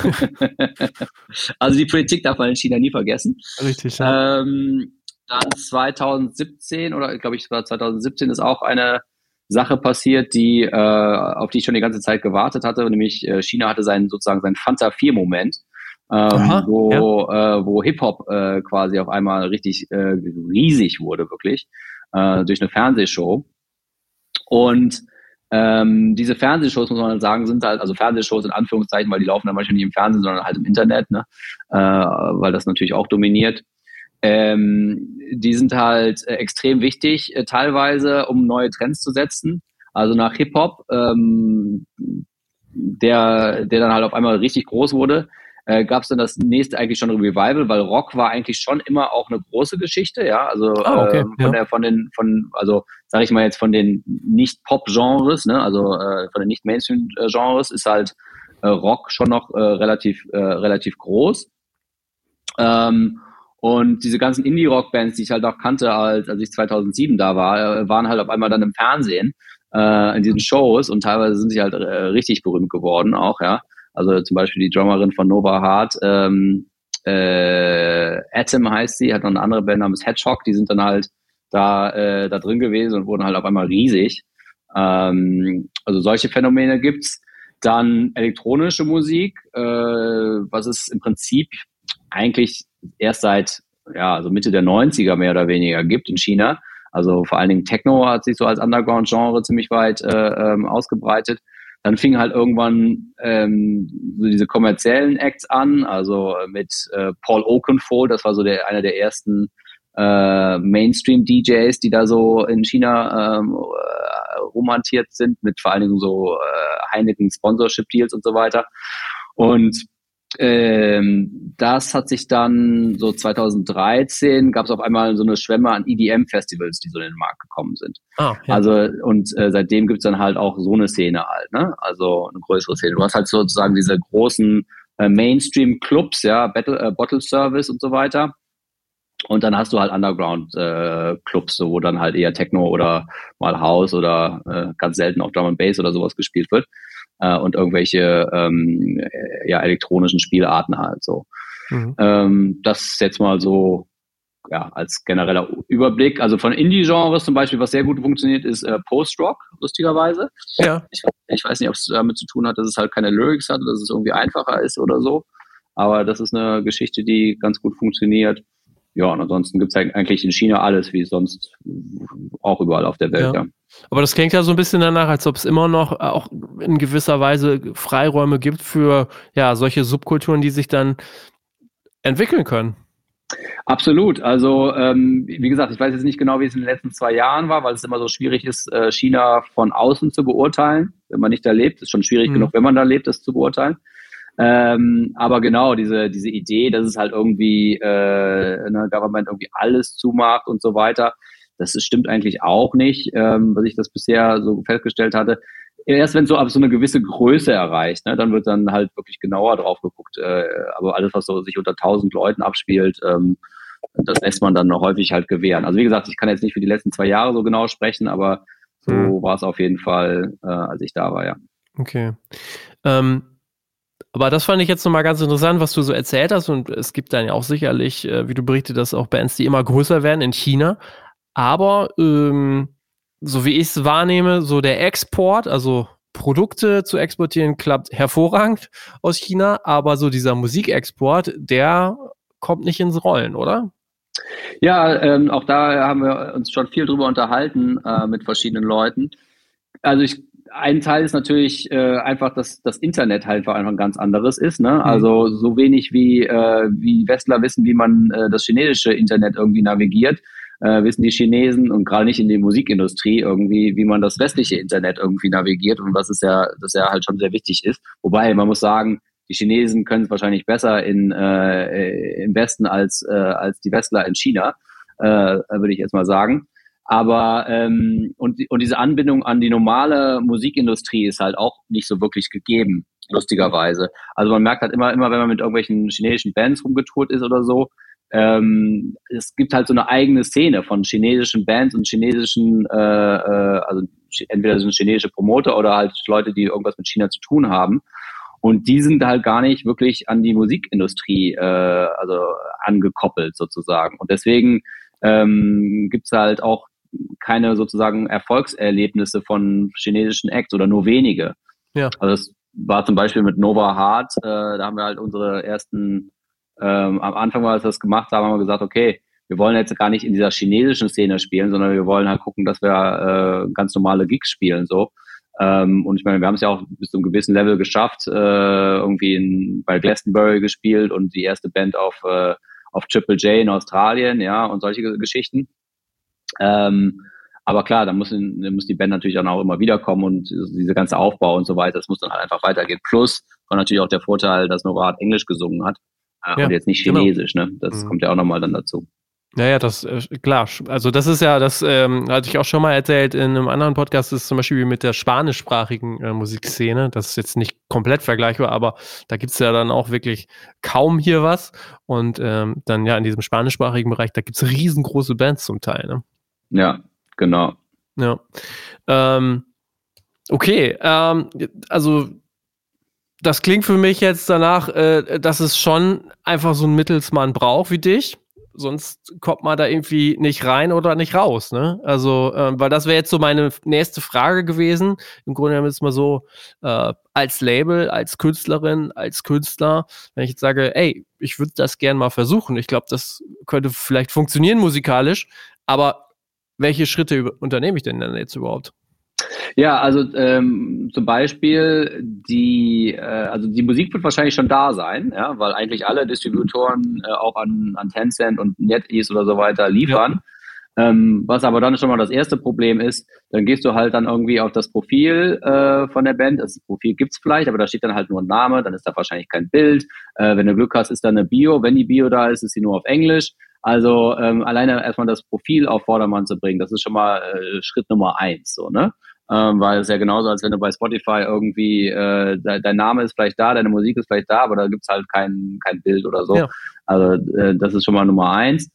also die Politik darf man in China nie vergessen. Richtig. Ja. Ähm, dann 2017 oder glaube ich war 2017 ist auch eine Sache passiert, die äh, auf die ich schon die ganze Zeit gewartet hatte, nämlich äh, China hatte seinen sozusagen seinen Fanta 4 Moment Aha, wo, ja. äh, wo Hip-Hop äh, quasi auf einmal richtig äh, riesig wurde, wirklich, durch eine Fernsehshow. Und ähm, diese Fernsehshows, muss man halt sagen, sind halt, also Fernsehshows in Anführungszeichen, weil die laufen dann manchmal nicht im Fernsehen, sondern halt im Internet, ne? äh, weil das natürlich auch dominiert. Ähm, die sind halt äh, extrem wichtig, äh, teilweise, um neue Trends zu setzen. Also nach Hip-Hop, ähm, der, der dann halt auf einmal richtig groß wurde, äh, gab es dann das nächste eigentlich schon Revival, weil Rock war eigentlich schon immer auch eine große Geschichte, ja. Also oh, okay. äh, von ja. der, von den, von, also sage ich mal jetzt von den Nicht-Pop-Genres, ne, also äh, von den Nicht-Mainstream-Genres ist halt äh, Rock schon noch äh, relativ, äh, relativ groß. Ähm, und diese ganzen Indie-Rock-Bands, die ich halt auch kannte, als, als ich 2007 da war, waren halt auf einmal dann im Fernsehen in diesen Shows und teilweise sind sie halt richtig berühmt geworden auch, ja. Also zum Beispiel die Drummerin von Nova Hart, ähm, äh, Atom heißt sie, hat noch eine andere Band namens Hedgehog, die sind dann halt da, äh, da drin gewesen und wurden halt auf einmal riesig. Ähm, also solche Phänomene gibt's. Dann elektronische Musik, äh, was ist im Prinzip eigentlich erst seit ja, also Mitte der 90er mehr oder weniger gibt in China. Also vor allen Dingen Techno hat sich so als Underground-Genre ziemlich weit äh, ähm, ausgebreitet. Dann fing halt irgendwann ähm, so diese kommerziellen Acts an, also mit äh, Paul Oakenfold, das war so der einer der ersten äh, Mainstream-DJs, die da so in China ähm, äh, romantiert sind, mit vor allen Dingen so äh, Heineken Sponsorship-Deals und so weiter. Und ähm, das hat sich dann so 2013 gab es auf einmal so eine Schwemme an EDM-Festivals, die so in den Markt gekommen sind. Ah, ja. Also und äh, seitdem gibt's dann halt auch so eine Szene halt, ne? Also eine größere Szene. Du hast halt sozusagen diese großen äh, Mainstream-Clubs, ja, Battle, äh, Bottle Service und so weiter. Und dann hast du halt Underground-Clubs, äh, so, wo dann halt eher Techno oder mal House oder äh, ganz selten auch Drum and Bass oder sowas gespielt wird äh, und irgendwelche ähm, äh, ja, elektronischen Spielarten halt so. Mhm. Ähm, das ist jetzt mal so ja, als genereller Überblick. Also von Indie-Genres zum Beispiel, was sehr gut funktioniert, ist äh, Post-Rock, lustigerweise. Ja. Ich, ich weiß nicht, ob es damit zu tun hat, dass es halt keine Lyrics hat, dass es irgendwie einfacher ist oder so. Aber das ist eine Geschichte, die ganz gut funktioniert. Ja, und ansonsten gibt es eigentlich in China alles, wie sonst auch überall auf der Welt, ja. ja. Aber das klingt ja so ein bisschen danach, als ob es immer noch äh, auch in gewisser Weise Freiräume gibt für ja solche Subkulturen, die sich dann entwickeln können. Absolut. Also ähm, wie gesagt, ich weiß jetzt nicht genau, wie es in den letzten zwei Jahren war, weil es immer so schwierig ist, äh, China von außen zu beurteilen, wenn man nicht da lebt. Es ist schon schwierig mhm. genug, wenn man da lebt, das zu beurteilen. Ähm, aber genau, diese, diese Idee, dass es halt irgendwie äh, ne, Government irgendwie alles zumacht und so weiter, das stimmt eigentlich auch nicht, ähm, was ich das bisher so festgestellt hatte. Erst wenn so ab so eine gewisse Größe erreicht, ne, dann wird dann halt wirklich genauer drauf geguckt. Äh, aber alles, was so sich unter tausend Leuten abspielt, ähm, das lässt man dann häufig halt gewähren. Also wie gesagt, ich kann jetzt nicht für die letzten zwei Jahre so genau sprechen, aber so mhm. war es auf jeden Fall, äh, als ich da war, ja. Okay. Ähm, aber das fand ich jetzt nochmal ganz interessant, was du so erzählt hast. Und es gibt dann ja auch sicherlich, äh, wie du berichtet hast, auch Bands, die immer größer werden in China. Aber ähm, so wie ich es wahrnehme, so der Export, also Produkte zu exportieren, klappt hervorragend aus China, aber so dieser Musikexport, der kommt nicht ins Rollen, oder? Ja, ähm, auch da haben wir uns schon viel drüber unterhalten äh, mit verschiedenen Leuten. Also ich, ein Teil ist natürlich äh, einfach, dass das Internet halt einfach ein ganz anderes ist. Ne? Mhm. Also so wenig wie, äh, wie Westler wissen, wie man äh, das chinesische Internet irgendwie navigiert, äh, wissen die Chinesen und gerade nicht in der Musikindustrie irgendwie, wie man das restliche Internet irgendwie navigiert und was ist ja, das ja halt schon sehr wichtig ist. Wobei, man muss sagen, die Chinesen können es wahrscheinlich besser in, äh, im Westen als, äh, als die Westler in China, äh, würde ich jetzt mal sagen. Aber ähm, und, und diese Anbindung an die normale Musikindustrie ist halt auch nicht so wirklich gegeben, lustigerweise. Also man merkt halt immer, immer wenn man mit irgendwelchen chinesischen Bands rumgetourt ist oder so, ähm, es gibt halt so eine eigene Szene von chinesischen Bands und chinesischen, äh, äh, also entweder sind chinesische Promoter oder halt Leute, die irgendwas mit China zu tun haben. Und die sind halt gar nicht wirklich an die Musikindustrie äh, also angekoppelt sozusagen. Und deswegen ähm, gibt es halt auch keine sozusagen Erfolgserlebnisse von chinesischen Acts oder nur wenige. Ja. Also das war zum Beispiel mit Nova Hart, äh, da haben wir halt unsere ersten ähm, am Anfang, als wir das gemacht haben, haben wir gesagt, okay, wir wollen jetzt gar nicht in dieser chinesischen Szene spielen, sondern wir wollen halt gucken, dass wir äh, ganz normale Gigs spielen so. Ähm, und ich meine, wir haben es ja auch bis zu einem gewissen Level geschafft, äh, irgendwie in, bei Glastonbury gespielt und die erste Band auf, äh, auf Triple J in Australien, ja, und solche Geschichten. Ähm, aber klar, da muss, muss die Band natürlich dann auch immer wiederkommen und diese ganze Aufbau und so weiter, das muss dann halt einfach weitergehen. Plus und natürlich auch der Vorteil, dass Norat Englisch gesungen hat ja, und jetzt nicht genau. Chinesisch, genau. ne? Das mhm. kommt ja auch nochmal dann dazu. Naja, das, äh, klar. Also, das ist ja, das ähm, hatte ich auch schon mal erzählt in einem anderen Podcast, das ist zum Beispiel mit der spanischsprachigen äh, Musikszene. Das ist jetzt nicht komplett vergleichbar, aber da gibt es ja dann auch wirklich kaum hier was. Und ähm, dann ja in diesem spanischsprachigen Bereich, da gibt es riesengroße Bands zum Teil, ne? Ja, genau. Ja. Ähm, okay, ähm, also das klingt für mich jetzt danach, äh, dass es schon einfach so einen Mittelsmann braucht wie dich. sonst kommt man da irgendwie nicht rein oder nicht raus, ne? Also, ähm, weil das wäre jetzt so meine nächste Frage gewesen. Im Grunde genommen ist mal so, äh, als Label, als Künstlerin, als Künstler, wenn ich jetzt sage, ey, ich würde das gern mal versuchen. Ich glaube, das könnte vielleicht funktionieren musikalisch, aber welche Schritte unternehme ich denn dann jetzt überhaupt? Ja, also ähm, zum Beispiel die, äh, also die Musik wird wahrscheinlich schon da sein, ja, weil eigentlich alle Distributoren äh, auch an, an Tencent und NetEase oder so weiter liefern. Ja. Ähm, was aber dann schon mal das erste Problem ist, dann gehst du halt dann irgendwie auf das Profil äh, von der Band. Das Profil gibt's vielleicht, aber da steht dann halt nur ein Name, dann ist da wahrscheinlich kein Bild. Äh, wenn du Glück hast, ist da eine Bio. Wenn die Bio da ist, ist sie nur auf Englisch. Also ähm, alleine erstmal das Profil auf Vordermann zu bringen, das ist schon mal äh, Schritt Nummer eins, so ne? Ähm, weil es ja genauso, als wenn du bei Spotify irgendwie, äh, de dein Name ist vielleicht da, deine Musik ist vielleicht da, aber da gibt's halt kein, kein Bild oder so. Ja. Also äh, das ist schon mal Nummer eins.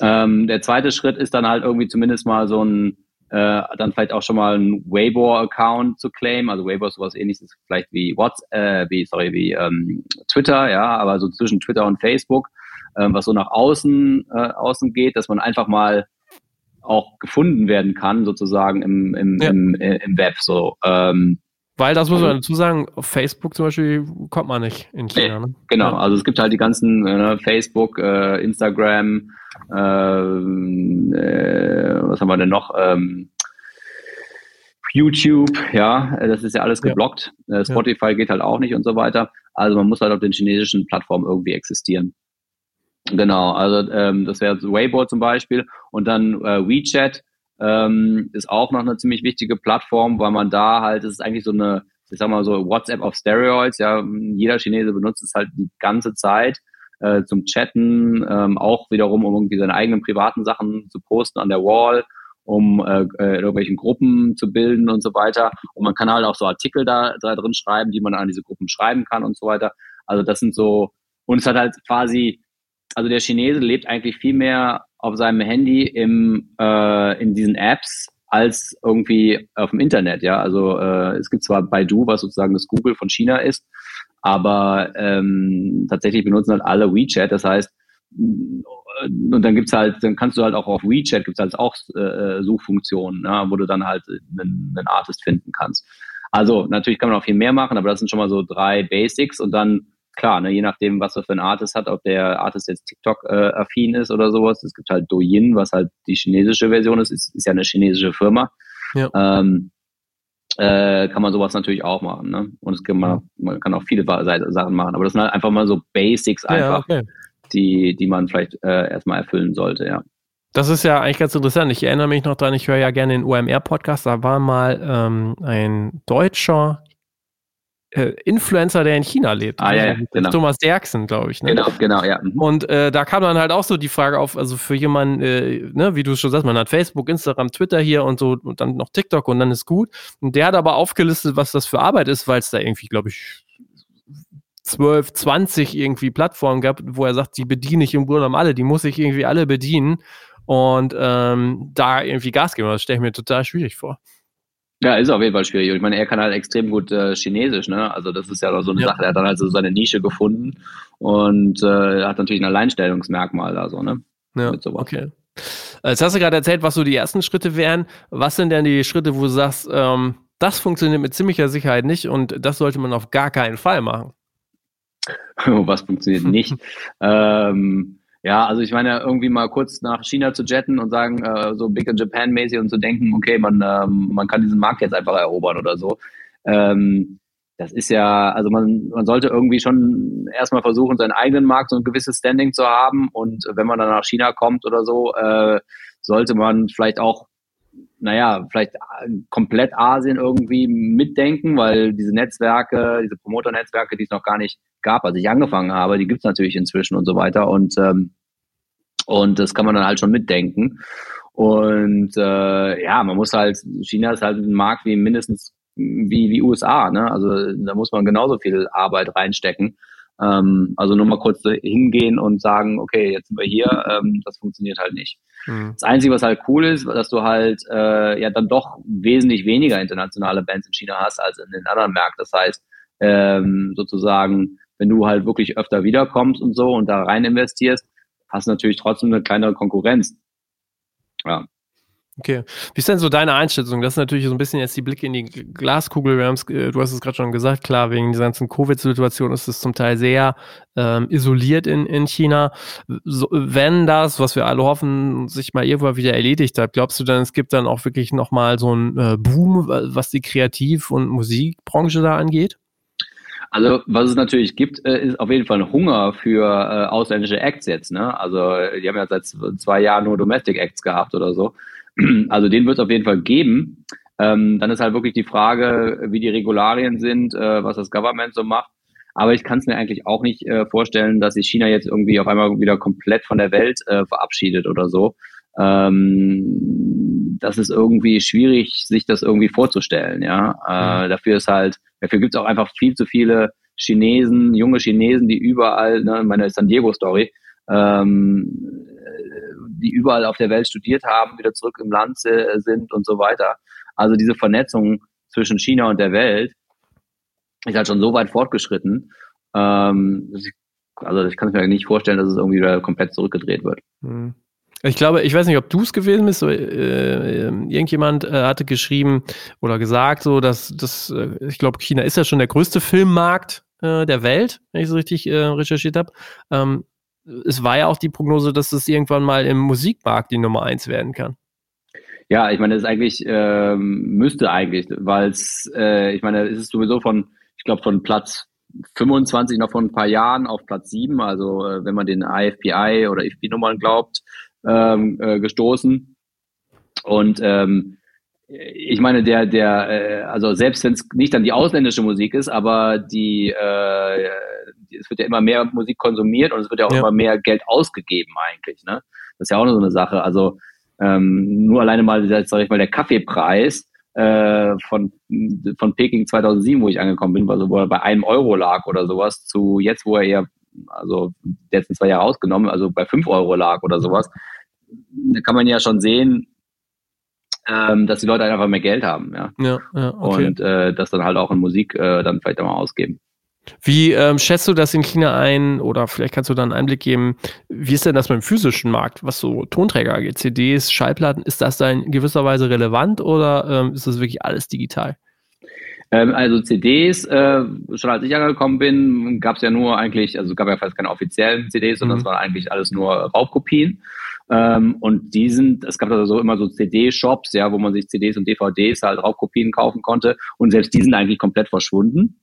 Ähm, der zweite Schritt ist dann halt irgendwie zumindest mal so ein, äh, dann vielleicht auch schon mal ein Weibo-Account zu claimen. Also Weibo ist sowas ähnliches vielleicht wie WhatsApp, äh, wie, sorry, wie ähm, Twitter, ja, aber so zwischen Twitter und Facebook, äh, was so nach außen, äh, außen geht, dass man einfach mal auch gefunden werden kann, sozusagen im, im, ja. im, äh, im Web. So. Ähm, weil, das muss man also dazu sagen, auf Facebook zum Beispiel kommt man nicht in China. Ne? Genau, ja. also es gibt halt die ganzen äh, Facebook, äh, Instagram, äh, äh, was haben wir denn noch? Ähm, YouTube, ja, das ist ja alles geblockt. Ja. Äh, Spotify ja. geht halt auch nicht und so weiter. Also man muss halt auf den chinesischen Plattformen irgendwie existieren. Genau, also ähm, das wäre Weibo zum Beispiel und dann äh, WeChat ähm, ist auch noch eine ziemlich wichtige Plattform, weil man da halt, es ist eigentlich so eine, ich sag mal so WhatsApp auf Steroids, ja, jeder Chinese benutzt es halt die ganze Zeit äh, zum Chatten, ähm, auch wiederum, um irgendwie seine eigenen privaten Sachen zu posten an der Wall, um äh, äh, irgendwelchen Gruppen zu bilden und so weiter. Und man kann halt auch so Artikel da, da drin schreiben, die man an diese Gruppen schreiben kann und so weiter. Also das sind so, und es hat halt quasi also der Chinese lebt eigentlich viel mehr auf seinem Handy im, äh, in diesen Apps als irgendwie auf dem Internet, ja. Also äh, es gibt zwar Baidu, was sozusagen das Google von China ist, aber ähm, tatsächlich benutzen halt alle WeChat. Das heißt, und dann gibt's halt, dann kannst du halt auch auf WeChat gibt's halt auch äh, Suchfunktionen, ja, wo du dann halt einen, einen Artist finden kannst. Also natürlich kann man auch viel mehr machen, aber das sind schon mal so drei Basics und dann klar, ne, je nachdem, was er für ein Artist hat, ob der Artist jetzt TikTok-affin äh, ist oder sowas. Es gibt halt Douyin, was halt die chinesische Version ist, ist, ist ja eine chinesische Firma. Ja. Ähm, äh, kann man sowas natürlich auch machen. Ne? Und es kann man, man kann auch viele Sachen machen. Aber das sind halt einfach mal so Basics einfach, ja, okay. die, die man vielleicht äh, erstmal erfüllen sollte, ja. Das ist ja eigentlich ganz interessant. Ich erinnere mich noch dran, ich höre ja gerne den UMR-Podcast. Da war mal ähm, ein Deutscher äh, Influencer, der in China lebt. Ah, ja, ja, genau. Thomas Derksen, glaube ich. Ne? Genau, genau, ja. Mhm. Und äh, da kam dann halt auch so die Frage auf, also für jemanden, äh, ne, wie du schon sagst, man hat Facebook, Instagram, Twitter hier und so und dann noch TikTok und dann ist gut. Und der hat aber aufgelistet, was das für Arbeit ist, weil es da irgendwie, glaube ich, 12, 20 irgendwie Plattformen gab, wo er sagt, die bediene ich im Grunde alle, die muss ich irgendwie alle bedienen und ähm, da irgendwie Gas geben. Das stelle ich mir total schwierig vor. Ja, ist auf jeden Fall schwierig. Ich meine, er kann halt extrem gut äh, Chinesisch, ne? Also das ist ja so eine ja. Sache. Er hat dann also seine Nische gefunden und äh, hat natürlich ein Alleinstellungsmerkmal da so, ne? Ja, okay. Jetzt hast du gerade erzählt, was so die ersten Schritte wären. Was sind denn die Schritte, wo du sagst, ähm, das funktioniert mit ziemlicher Sicherheit nicht und das sollte man auf gar keinen Fall machen? was funktioniert nicht? ähm, ja, also ich meine, irgendwie mal kurz nach China zu jetten und sagen, äh, so Big in Japan mäßig und zu denken, okay, man, ähm, man kann diesen Markt jetzt einfach erobern oder so. Ähm, das ist ja, also man, man sollte irgendwie schon erstmal versuchen, seinen eigenen Markt so ein gewisses Standing zu haben. Und wenn man dann nach China kommt oder so, äh, sollte man vielleicht auch, naja, vielleicht komplett Asien irgendwie mitdenken, weil diese Netzwerke, diese Promoter-Netzwerke, die es noch gar nicht gab, als ich angefangen habe, die gibt's natürlich inzwischen und so weiter. Und, ähm, und das kann man dann halt schon mitdenken. Und äh, ja, man muss halt, China ist halt ein Markt wie mindestens wie, wie USA, ne? Also da muss man genauso viel Arbeit reinstecken. Ähm, also nur mal kurz hingehen und sagen, okay, jetzt sind wir hier, ähm, das funktioniert halt nicht. Mhm. Das Einzige, was halt cool ist, dass du halt äh, ja dann doch wesentlich weniger internationale Bands in China hast als in den anderen Märkten. Das heißt, ähm, sozusagen wenn du halt wirklich öfter wiederkommst und so und da rein investierst, hast du natürlich trotzdem eine kleinere Konkurrenz. Ja. Okay. Wie ist denn so deine Einschätzung? Das ist natürlich so ein bisschen jetzt die Blicke in die Glaskugel. Äh, du hast es gerade schon gesagt, klar, wegen dieser ganzen Covid-Situation ist es zum Teil sehr ähm, isoliert in, in China. So, wenn das, was wir alle hoffen, sich mal irgendwann wieder erledigt hat, glaubst du dann, es gibt dann auch wirklich nochmal so einen äh, Boom, was die Kreativ- und Musikbranche da angeht? Also was es natürlich gibt, äh, ist auf jeden Fall ein Hunger für äh, ausländische Acts jetzt. Ne? Also die haben ja seit zwei Jahren nur Domestic Acts gehabt oder so. Also den wird es auf jeden Fall geben. Ähm, dann ist halt wirklich die Frage, wie die Regularien sind, äh, was das Government so macht. Aber ich kann es mir eigentlich auch nicht äh, vorstellen, dass sich China jetzt irgendwie auf einmal wieder komplett von der Welt äh, verabschiedet oder so. Ähm, das ist irgendwie schwierig, sich das irgendwie vorzustellen. Ja, äh, mhm. dafür ist halt, dafür gibt es auch einfach viel zu viele Chinesen, junge Chinesen, die überall, ne, meine San Diego Story, ähm, die überall auf der Welt studiert haben, wieder zurück im Land sind und so weiter. Also diese Vernetzung zwischen China und der Welt ist halt schon so weit fortgeschritten. Ähm, also ich kann es mir nicht vorstellen, dass es irgendwie wieder komplett zurückgedreht wird. Hm. Ich glaube, ich weiß nicht, ob du es gewesen bist, äh, äh, irgendjemand äh, hatte geschrieben oder gesagt, so dass das, äh, ich glaube, China ist ja schon der größte Filmmarkt äh, der Welt, wenn ich es richtig äh, recherchiert habe. Ähm, es war ja auch die Prognose, dass es irgendwann mal im Musikmarkt die Nummer eins werden kann. Ja, ich meine, das ist eigentlich, ähm, müsste eigentlich, weil es, äh, ich meine, es ist sowieso von, ich glaube, von Platz 25 noch vor ein paar Jahren auf Platz 7, also äh, wenn man den IFPI oder IFP-Nummern glaubt, ähm, äh, gestoßen. Und ähm, ich meine, der, der, äh, also selbst wenn es nicht dann die ausländische Musik ist, aber die, äh, es wird ja immer mehr Musik konsumiert und es wird ja auch ja. immer mehr Geld ausgegeben eigentlich. Ne? Das ist ja auch so eine Sache. Also ähm, nur alleine mal, sag ich mal, der Kaffeepreis äh, von, von Peking 2007, wo ich angekommen bin, also wo er bei einem Euro lag oder sowas, zu jetzt, wo er eher, also die letzten zwei Jahre ausgenommen, also bei fünf Euro lag oder sowas. Da kann man ja schon sehen, ähm, dass die Leute einfach mehr Geld haben, ja. ja, ja okay. Und äh, das dann halt auch in Musik äh, dann vielleicht auch mal ausgeben. Wie ähm, schätzt du das in China ein oder vielleicht kannst du da einen Einblick geben, wie ist denn das beim physischen Markt, was so Tonträger angeht, CDs, Schallplatten, ist das da in gewisser Weise relevant oder ähm, ist das wirklich alles digital? Ähm, also CDs, äh, schon als ich angekommen bin, gab es ja nur eigentlich, also gab ja fast keine offiziellen CDs, sondern es mhm. waren eigentlich alles nur Raubkopien. Ähm, und die sind, es gab also immer so CD-Shops, ja, wo man sich CDs und DVDs halt Raubkopien kaufen konnte. Und selbst die sind eigentlich komplett verschwunden.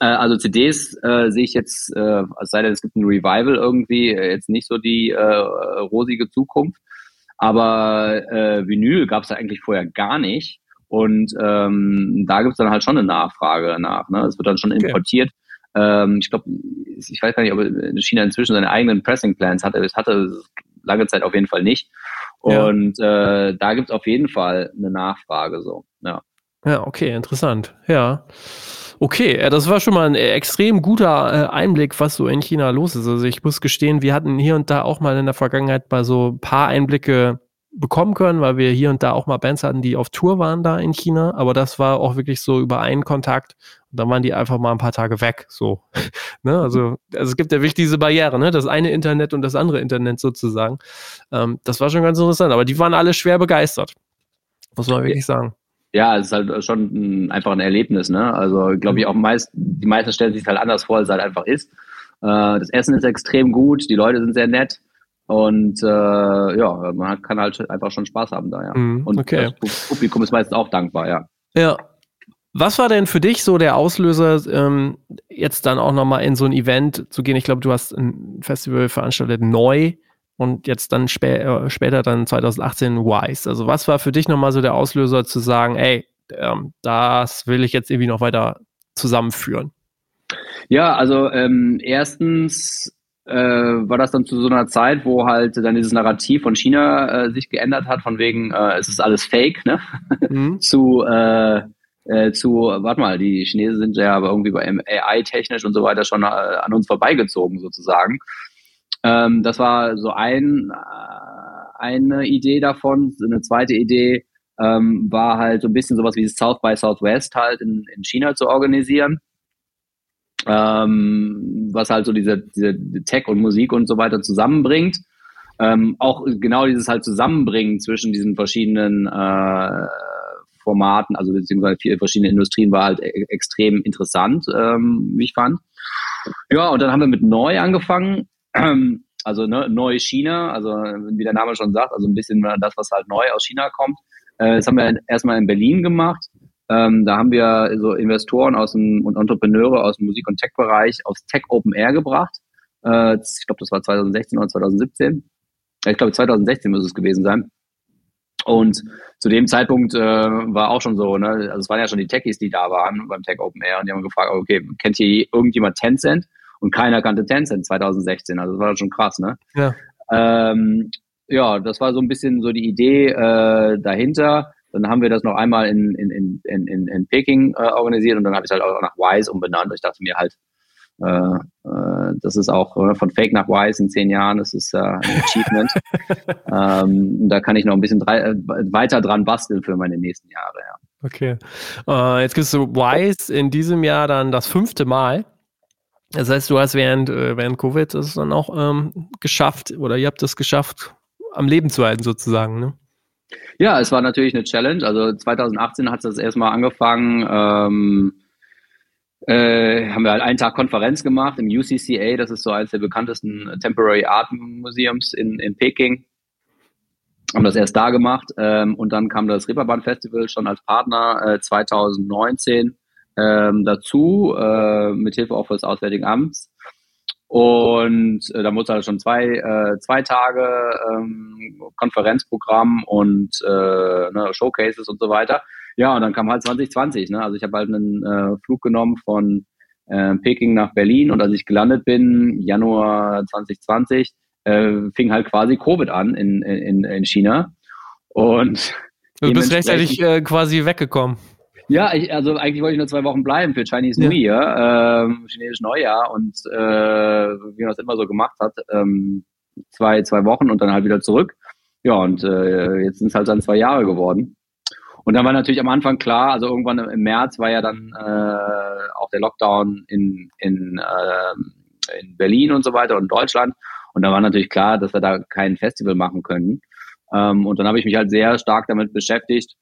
Äh, also CDs äh, sehe ich jetzt, äh, es sei denn, es gibt ein Revival irgendwie, äh, jetzt nicht so die äh, rosige Zukunft. Aber äh, Vinyl gab es ja eigentlich vorher gar nicht. Und ähm, da gibt es dann halt schon eine Nachfrage nach. Ne? Es wird dann schon importiert. Okay. Ähm, ich glaube, ich weiß gar nicht, ob China inzwischen seine eigenen Pressing Plans hatte. Es hatte lange Zeit auf jeden Fall nicht. Und ja. äh, da gibt es auf jeden Fall eine Nachfrage so. Ja. Ja, okay, interessant. Ja. Okay, das war schon mal ein extrem guter äh, Einblick, was so in China los ist. Also ich muss gestehen, wir hatten hier und da auch mal in der Vergangenheit mal so ein paar Einblicke bekommen können, weil wir hier und da auch mal Bands hatten, die auf Tour waren da in China. Aber das war auch wirklich so über einen Kontakt. Und dann waren die einfach mal ein paar Tage weg. So. ne? also, also es gibt ja wirklich diese Barriere, ne? das eine Internet und das andere Internet sozusagen. Ähm, das war schon ganz interessant. Aber die waren alle schwer begeistert. Muss man wirklich sagen. Ja, es ist halt schon ein, einfach ein Erlebnis. Ne? Also glaube ich auch meist, die meisten stellen sich halt anders vor, als es halt einfach ist. Äh, das Essen ist extrem gut, die Leute sind sehr nett. Und äh, ja, man kann halt einfach schon Spaß haben da, ja. Mm, und okay. das Publikum ist meistens auch dankbar, ja. Ja. Was war denn für dich so der Auslöser, ähm, jetzt dann auch nochmal in so ein Event zu gehen? Ich glaube, du hast ein Festival veranstaltet neu und jetzt dann spä äh, später dann 2018 Wise. Also was war für dich nochmal so der Auslöser zu sagen, ey, ähm, das will ich jetzt irgendwie noch weiter zusammenführen? Ja, also ähm, erstens äh, war das dann zu so einer Zeit, wo halt dann dieses Narrativ von China äh, sich geändert hat, von wegen, äh, es ist alles Fake, ne? Mhm. zu, äh, äh, zu, warte mal, die Chinesen sind ja aber irgendwie bei AI technisch und so weiter schon an uns vorbeigezogen sozusagen. Ähm, das war so ein, äh, eine Idee davon. Eine zweite Idee ähm, war halt so ein bisschen sowas wie South by Southwest halt in, in China zu organisieren ähm, was halt so diese, diese Tech und Musik und so weiter zusammenbringt. Ähm, auch genau dieses halt Zusammenbringen zwischen diesen verschiedenen äh, Formaten, also beziehungsweise viele verschiedene Industrien war halt e extrem interessant, ähm, wie ich fand. Ja, und dann haben wir mit neu angefangen. Also ne, neu China, also wie der Name schon sagt, also ein bisschen das, was halt neu aus China kommt. Äh, das haben wir erstmal in Berlin gemacht. Ähm, da haben wir so Investoren aus dem, und Entrepreneure aus dem Musik- und Tech-Bereich aufs Tech Open Air gebracht. Äh, ich glaube, das war 2016 oder 2017. Ich glaube, 2016 muss es gewesen sein. Und zu dem Zeitpunkt äh, war auch schon so, ne, also es waren ja schon die Techies, die da waren beim Tech Open Air und die haben gefragt, okay, kennt hier irgendjemand Tencent? Und keiner kannte Tencent 2016, also das war schon krass, ne? Ja. Ähm, ja, das war so ein bisschen so die Idee äh, dahinter. Dann haben wir das noch einmal in, in, in, in, in Peking äh, organisiert und dann habe ich es halt auch nach Wise umbenannt. Ich dachte mir halt, äh, äh, das ist auch äh, von Fake nach Wise in zehn Jahren, das ist äh, ein Achievement. ähm, da kann ich noch ein bisschen drei, äh, weiter dran basteln für meine nächsten Jahre, ja. Okay. Uh, jetzt gibst du Wise in diesem Jahr dann das fünfte Mal. Das heißt, du hast während, während Covid es dann auch ähm, geschafft oder ihr habt es geschafft, am Leben zu halten sozusagen, ne? Ja, es war natürlich eine Challenge. Also 2018 hat es das erstmal angefangen. Ähm, äh, haben wir halt einen Tag Konferenz gemacht im UCCA, das ist so eines der bekanntesten Temporary Art Museums in, in Peking. Haben das erst da gemacht ähm, und dann kam das Reeperbahn Festival schon als Partner äh, 2019 ähm, dazu, äh, mit Hilfe auch des Auswärtigen Amts. Und äh, da musste halt schon zwei, äh, zwei Tage ähm, Konferenzprogramm und äh, ne, Showcases und so weiter. Ja, und dann kam halt 2020. Ne? Also ich habe halt einen äh, Flug genommen von äh, Peking nach Berlin und als ich gelandet bin, Januar 2020, äh, fing halt quasi Covid an in, in, in China. Und du bist rechtzeitig quasi weggekommen. Ja, ich, also eigentlich wollte ich nur zwei Wochen bleiben für Chinese New Year, ähm, chinesisches Neujahr und äh, wie man das immer so gemacht hat, ähm, zwei, zwei Wochen und dann halt wieder zurück. Ja, und äh, jetzt sind es halt dann zwei Jahre geworden. Und dann war natürlich am Anfang klar, also irgendwann im März war ja dann äh, auch der Lockdown in, in, äh, in Berlin und so weiter und Deutschland. Und da war natürlich klar, dass wir da kein Festival machen können. Ähm, und dann habe ich mich halt sehr stark damit beschäftigt,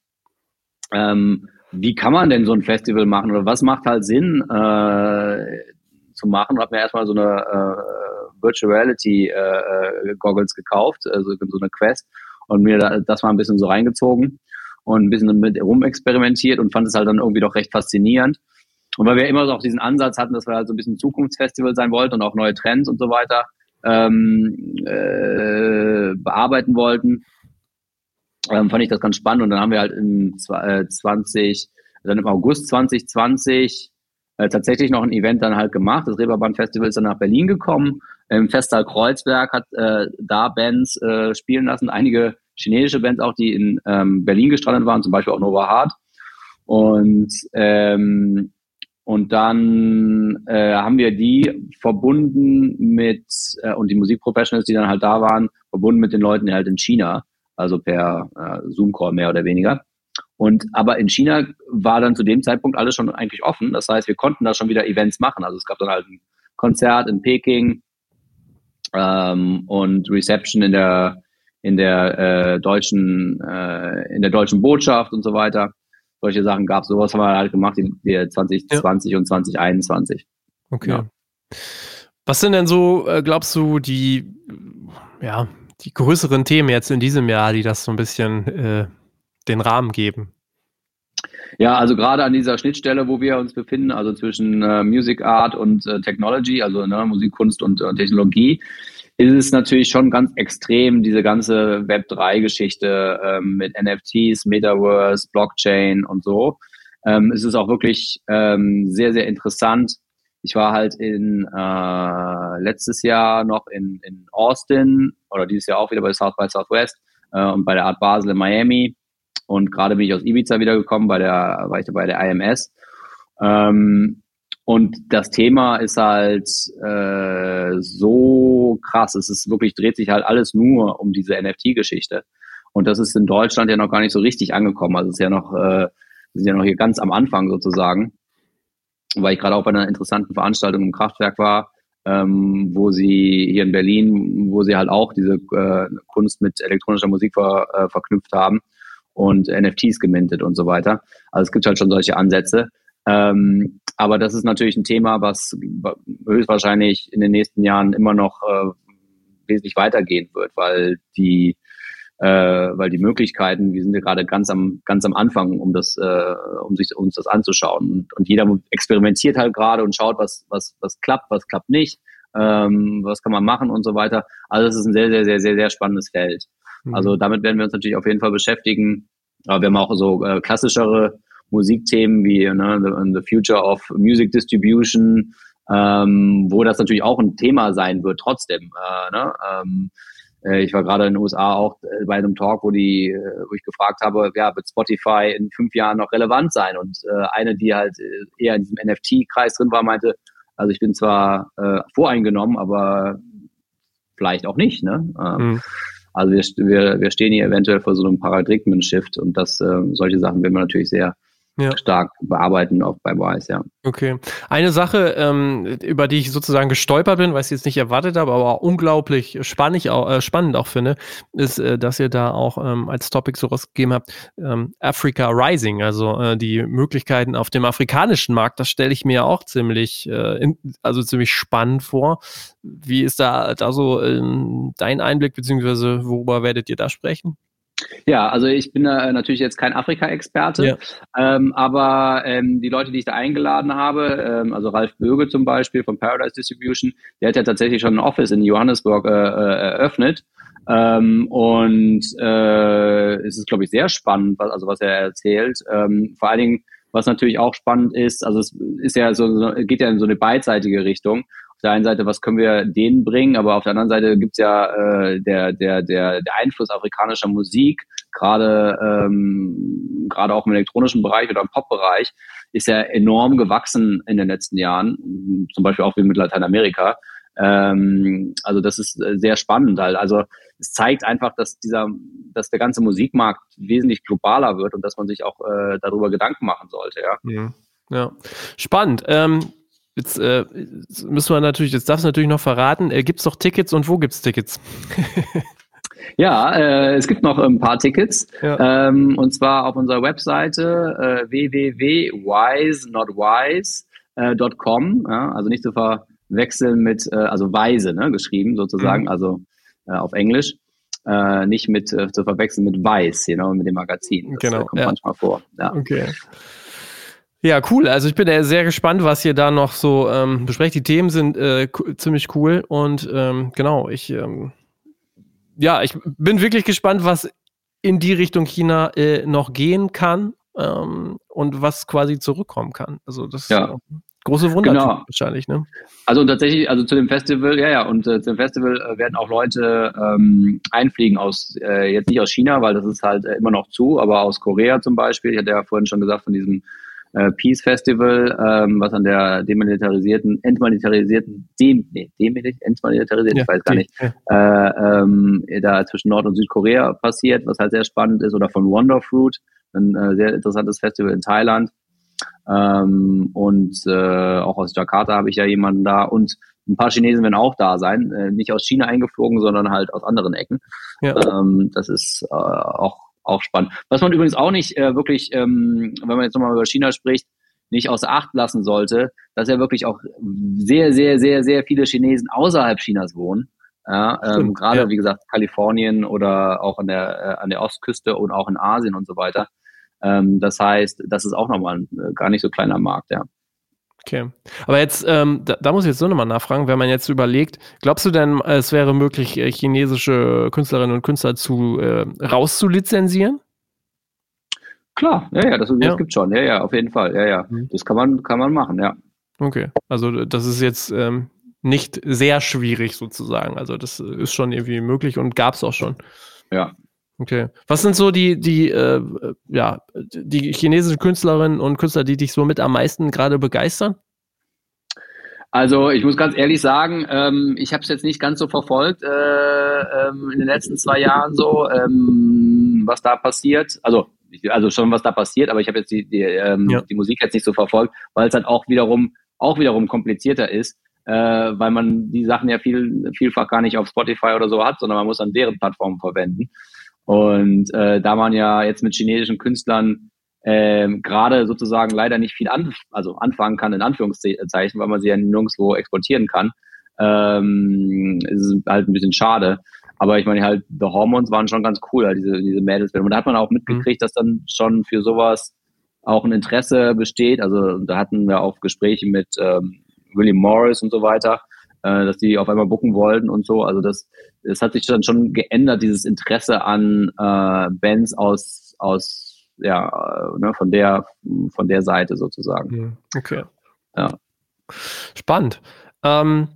ähm, wie kann man denn so ein Festival machen oder was macht halt Sinn äh, zu machen? Und habe mir erstmal so eine äh, Virtual Reality äh, äh, Goggles gekauft, also so eine Quest und mir da, das mal ein bisschen so reingezogen und ein bisschen mit rumexperimentiert und fand es halt dann irgendwie doch recht faszinierend. Und weil wir immer so auch diesen Ansatz hatten, dass wir halt so ein bisschen Zukunftsfestival sein wollten und auch neue Trends und so weiter ähm, äh, bearbeiten wollten, ähm, fand ich das ganz spannend. Und dann haben wir halt im 20, äh, dann im August 2020 äh, tatsächlich noch ein Event dann halt gemacht. Das Reeperbahn Festival ist dann nach Berlin gekommen. Im Festsaal Kreuzberg hat äh, da Bands äh, spielen lassen. Einige chinesische Bands auch, die in ähm, Berlin gestrandet waren, zum Beispiel auch Nova Hard. Und, ähm, und dann äh, haben wir die verbunden mit, äh, und die Musikprofessionals, die dann halt da waren, verbunden mit den Leuten halt in China, also per äh, Zoom-Call mehr oder weniger. Und aber in China war dann zu dem Zeitpunkt alles schon eigentlich offen. Das heißt, wir konnten da schon wieder Events machen. Also es gab dann halt ein Konzert in Peking ähm, und Reception in der in der äh, deutschen, äh, in der deutschen Botschaft und so weiter. Solche Sachen gab es. Sowas haben wir halt gemacht in 2020 ja. und 2021. Okay. Ja. Was sind denn so, äh, glaubst du, die, ja, die größeren Themen jetzt in diesem Jahr, die das so ein bisschen äh, den Rahmen geben? Ja, also gerade an dieser Schnittstelle, wo wir uns befinden, also zwischen äh, Music Art und äh, Technology, also ne, Musik, Kunst und äh, Technologie, ist es natürlich schon ganz extrem, diese ganze Web3-Geschichte ähm, mit NFTs, Metaverse, Blockchain und so. Ähm, es ist auch wirklich ähm, sehr, sehr interessant. Ich war halt in äh, letztes Jahr noch in, in Austin oder dieses Jahr auch wieder bei South by Southwest äh, und bei der Art Basel in Miami. Und gerade bin ich aus Ibiza wiedergekommen, bei der, war ich bei der IMS. Ähm, und das Thema ist halt äh, so krass. Es ist wirklich, dreht sich halt alles nur um diese NFT-Geschichte. Und das ist in Deutschland ja noch gar nicht so richtig angekommen. Also es ist ja noch, äh, sind ja noch hier ganz am Anfang sozusagen. Weil ich gerade auch bei einer interessanten Veranstaltung im Kraftwerk war, ähm, wo sie hier in Berlin, wo sie halt auch diese äh, Kunst mit elektronischer Musik ver, äh, verknüpft haben und NFTs gemintet und so weiter. Also es gibt halt schon solche Ansätze. Ähm, aber das ist natürlich ein Thema, was höchstwahrscheinlich in den nächsten Jahren immer noch äh, wesentlich weitergehen wird, weil die äh, weil die Möglichkeiten, wir sind ja gerade ganz am ganz am Anfang, um das äh, um sich uns das anzuschauen und, und jeder experimentiert halt gerade und schaut, was was was klappt, was klappt nicht, ähm, was kann man machen und so weiter. Also es ist ein sehr sehr sehr sehr sehr spannendes Feld. Mhm. Also damit werden wir uns natürlich auf jeden Fall beschäftigen. Aber wir haben auch so äh, klassischere Musikthemen wie ne, the, the Future of Music Distribution, ähm, wo das natürlich auch ein Thema sein wird trotzdem. Äh, ne? ähm, äh, ich war gerade in den USA auch äh, bei einem Talk, wo die, äh, wo ich gefragt habe, ja, wird Spotify in fünf Jahren noch relevant sein? Und äh, eine, die halt eher in diesem NFT-Kreis drin war, meinte, also ich bin zwar äh, voreingenommen, aber vielleicht auch nicht. Ne? Ähm, mhm. Also wir, wir, wir stehen hier eventuell vor so einem Paradigmen-Shift und das äh, solche Sachen werden wir natürlich sehr ja. stark bearbeiten, auch bei Wise, ja. Okay. Eine Sache, ähm, über die ich sozusagen gestolpert bin, weil ich es jetzt nicht erwartet habe, aber unglaublich spannend auch, äh, spannend auch finde, ist, äh, dass ihr da auch ähm, als Topic so rausgegeben habt, ähm, Africa Rising, also äh, die Möglichkeiten auf dem afrikanischen Markt, das stelle ich mir auch ziemlich, äh, in, also ziemlich spannend vor. Wie ist da, da so ähm, dein Einblick, beziehungsweise worüber werdet ihr da sprechen? Ja, also ich bin äh, natürlich jetzt kein Afrika-Experte, ja. ähm, aber ähm, die Leute, die ich da eingeladen habe, ähm, also Ralf Böge zum Beispiel von Paradise Distribution, der hat ja tatsächlich schon ein Office in Johannesburg äh, äh, eröffnet. Ähm, und äh, es ist, glaube ich, sehr spannend, was, also was er erzählt. Ähm, vor allen Dingen, was natürlich auch spannend ist, also es ist ja so, geht ja in so eine beidseitige Richtung auf der einen Seite, was können wir denen bringen, aber auf der anderen Seite gibt's ja äh, der, der, der, der Einfluss afrikanischer Musik, gerade ähm, gerade auch im elektronischen Bereich oder im Pop-Bereich, ist ja enorm gewachsen in den letzten Jahren, zum Beispiel auch wie mit Lateinamerika. Ähm, also das ist äh, sehr spannend halt. Also es zeigt einfach, dass dieser, dass der ganze Musikmarkt wesentlich globaler wird und dass man sich auch äh, darüber Gedanken machen sollte, ja. Ja, ja. spannend. Ähm, Jetzt äh, müssen wir natürlich, jetzt darfst du natürlich noch verraten, äh, gibt es noch Tickets und wo gibt es Tickets? ja, äh, es gibt noch ein paar Tickets. Ja. Ähm, und zwar auf unserer Webseite äh, www.wisenotwise.com. Ja, also nicht zu verwechseln mit, äh, also weise, ne, geschrieben sozusagen, mhm. also äh, auf Englisch. Äh, nicht mit äh, zu verwechseln mit weiß, genau, mit dem Magazin. Das genau, kommt ja. manchmal vor. Ja. Okay. Ja, cool. Also ich bin sehr gespannt, was ihr da noch so ähm, besprecht. Die Themen sind äh, ziemlich cool und ähm, genau, ich ähm, ja, ich bin wirklich gespannt, was in die Richtung China äh, noch gehen kann ähm, und was quasi zurückkommen kann. Also das ja. Äh, große Wunder genau. wahrscheinlich, ne? Also tatsächlich, also zu dem Festival, ja, ja, und äh, zu dem Festival äh, werden auch Leute ähm, einfliegen aus, äh, jetzt nicht aus China, weil das ist halt äh, immer noch zu, aber aus Korea zum Beispiel. Ich hatte ja vorhin schon gesagt von diesem äh, Peace Festival, ähm, was an der demilitarisierten, entmilitarisierten, dem, nee, demilitarisierten, entmilitarisierten, ja, ich weiß gar nicht, ja. äh, ähm, da zwischen Nord- und Südkorea passiert, was halt sehr spannend ist, oder von Wonderfruit, ein äh, sehr interessantes Festival in Thailand. Ähm, und äh, auch aus Jakarta habe ich ja jemanden da und ein paar Chinesen werden auch da sein, äh, nicht aus China eingeflogen, sondern halt aus anderen Ecken. Ja. Ähm, das ist äh, auch auch spannend. Was man übrigens auch nicht äh, wirklich, ähm, wenn man jetzt nochmal über China spricht, nicht außer Acht lassen sollte, dass ja wirklich auch sehr, sehr, sehr, sehr viele Chinesen außerhalb Chinas wohnen. Ja, ähm, gerade ja. wie gesagt Kalifornien oder auch an der äh, an der Ostküste und auch in Asien und so weiter. Ähm, das heißt, das ist auch nochmal ein äh, gar nicht so kleiner Markt, ja. Okay. Aber jetzt, ähm, da, da, muss ich jetzt so nochmal nachfragen, wenn man jetzt überlegt, glaubst du denn, es wäre möglich, äh, chinesische Künstlerinnen und Künstler zu äh, rauszulizenzieren? Klar, ja, ja, das, das ja. gibt schon, ja, ja, auf jeden Fall, ja, ja. Mhm. Das kann man, kann man machen, ja. Okay, also das ist jetzt ähm, nicht sehr schwierig sozusagen. Also das ist schon irgendwie möglich und gab es auch schon. Ja, Okay. Was sind so die, die, äh, ja, die chinesischen Künstlerinnen und Künstler, die dich so mit am meisten gerade begeistern? Also ich muss ganz ehrlich sagen, ähm, ich habe es jetzt nicht ganz so verfolgt äh, ähm, in den letzten zwei Jahren so, ähm, was da passiert. Also also schon was da passiert, aber ich habe jetzt die, die, ähm, ja. die Musik jetzt nicht so verfolgt, weil es halt auch wiederum, auch wiederum komplizierter ist, äh, weil man die Sachen ja viel, vielfach gar nicht auf Spotify oder so hat, sondern man muss dann deren Plattformen verwenden. Und äh, da man ja jetzt mit chinesischen Künstlern ähm, gerade sozusagen leider nicht viel an, also anfangen kann, in Anführungszeichen, weil man sie ja nirgendwo exportieren kann, ähm, ist halt ein bisschen schade. Aber ich meine halt, The Hormones waren schon ganz cool, halt, diese, diese Mädels. Und da hat man auch mitgekriegt, mhm. dass dann schon für sowas auch ein Interesse besteht. Also da hatten wir auch Gespräche mit ähm, William Morris und so weiter, äh, dass die auf einmal bucken wollten und so. Also das, das hat sich dann schon geändert, dieses Interesse an äh, Bands aus, aus ja, äh, ne, von der, von der Seite sozusagen. Mhm. Okay. Ja. Spannend. Ähm,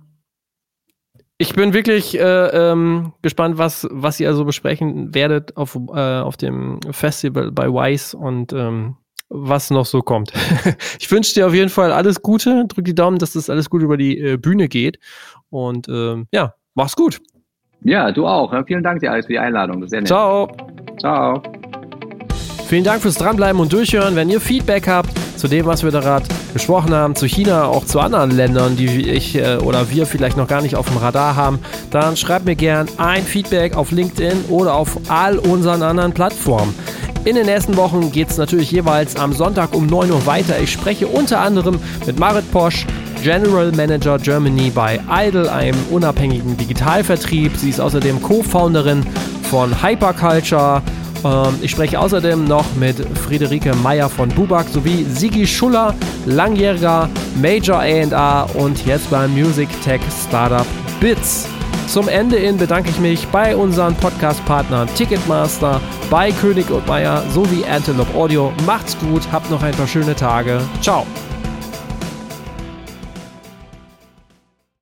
ich bin wirklich äh, ähm, gespannt, was, was ihr also besprechen werdet auf, äh, auf dem Festival bei Wise und ähm, was noch so kommt. ich wünsche dir auf jeden Fall alles Gute. Drück die Daumen, dass das alles gut über die äh, Bühne geht. Und ähm, ja, mach's gut. Ja, du auch. Vielen Dank dir, Alex, für die Einladung. Sehr nett. Ciao. Ciao. Vielen Dank fürs Dranbleiben und Durchhören. Wenn ihr Feedback habt zu dem, was wir da gerade gesprochen haben, zu China, auch zu anderen Ländern, die ich äh, oder wir vielleicht noch gar nicht auf dem Radar haben, dann schreibt mir gern ein Feedback auf LinkedIn oder auf all unseren anderen Plattformen. In den nächsten Wochen geht es natürlich jeweils am Sonntag um 9 Uhr weiter. Ich spreche unter anderem mit Marit Posch, General Manager Germany bei Idle, einem unabhängigen Digitalvertrieb. Sie ist außerdem Co-Founderin von Hyperculture. Ähm, ich spreche außerdem noch mit Friederike Meyer von Bubak sowie Sigi Schuller, langjähriger Major A&A und jetzt beim Music Tech Startup Bits. Zum Ende hin bedanke ich mich bei unseren Podcast-Partnern Ticketmaster, bei König und Meyer sowie Antelope Audio. Macht's gut, habt noch ein paar schöne Tage. Ciao.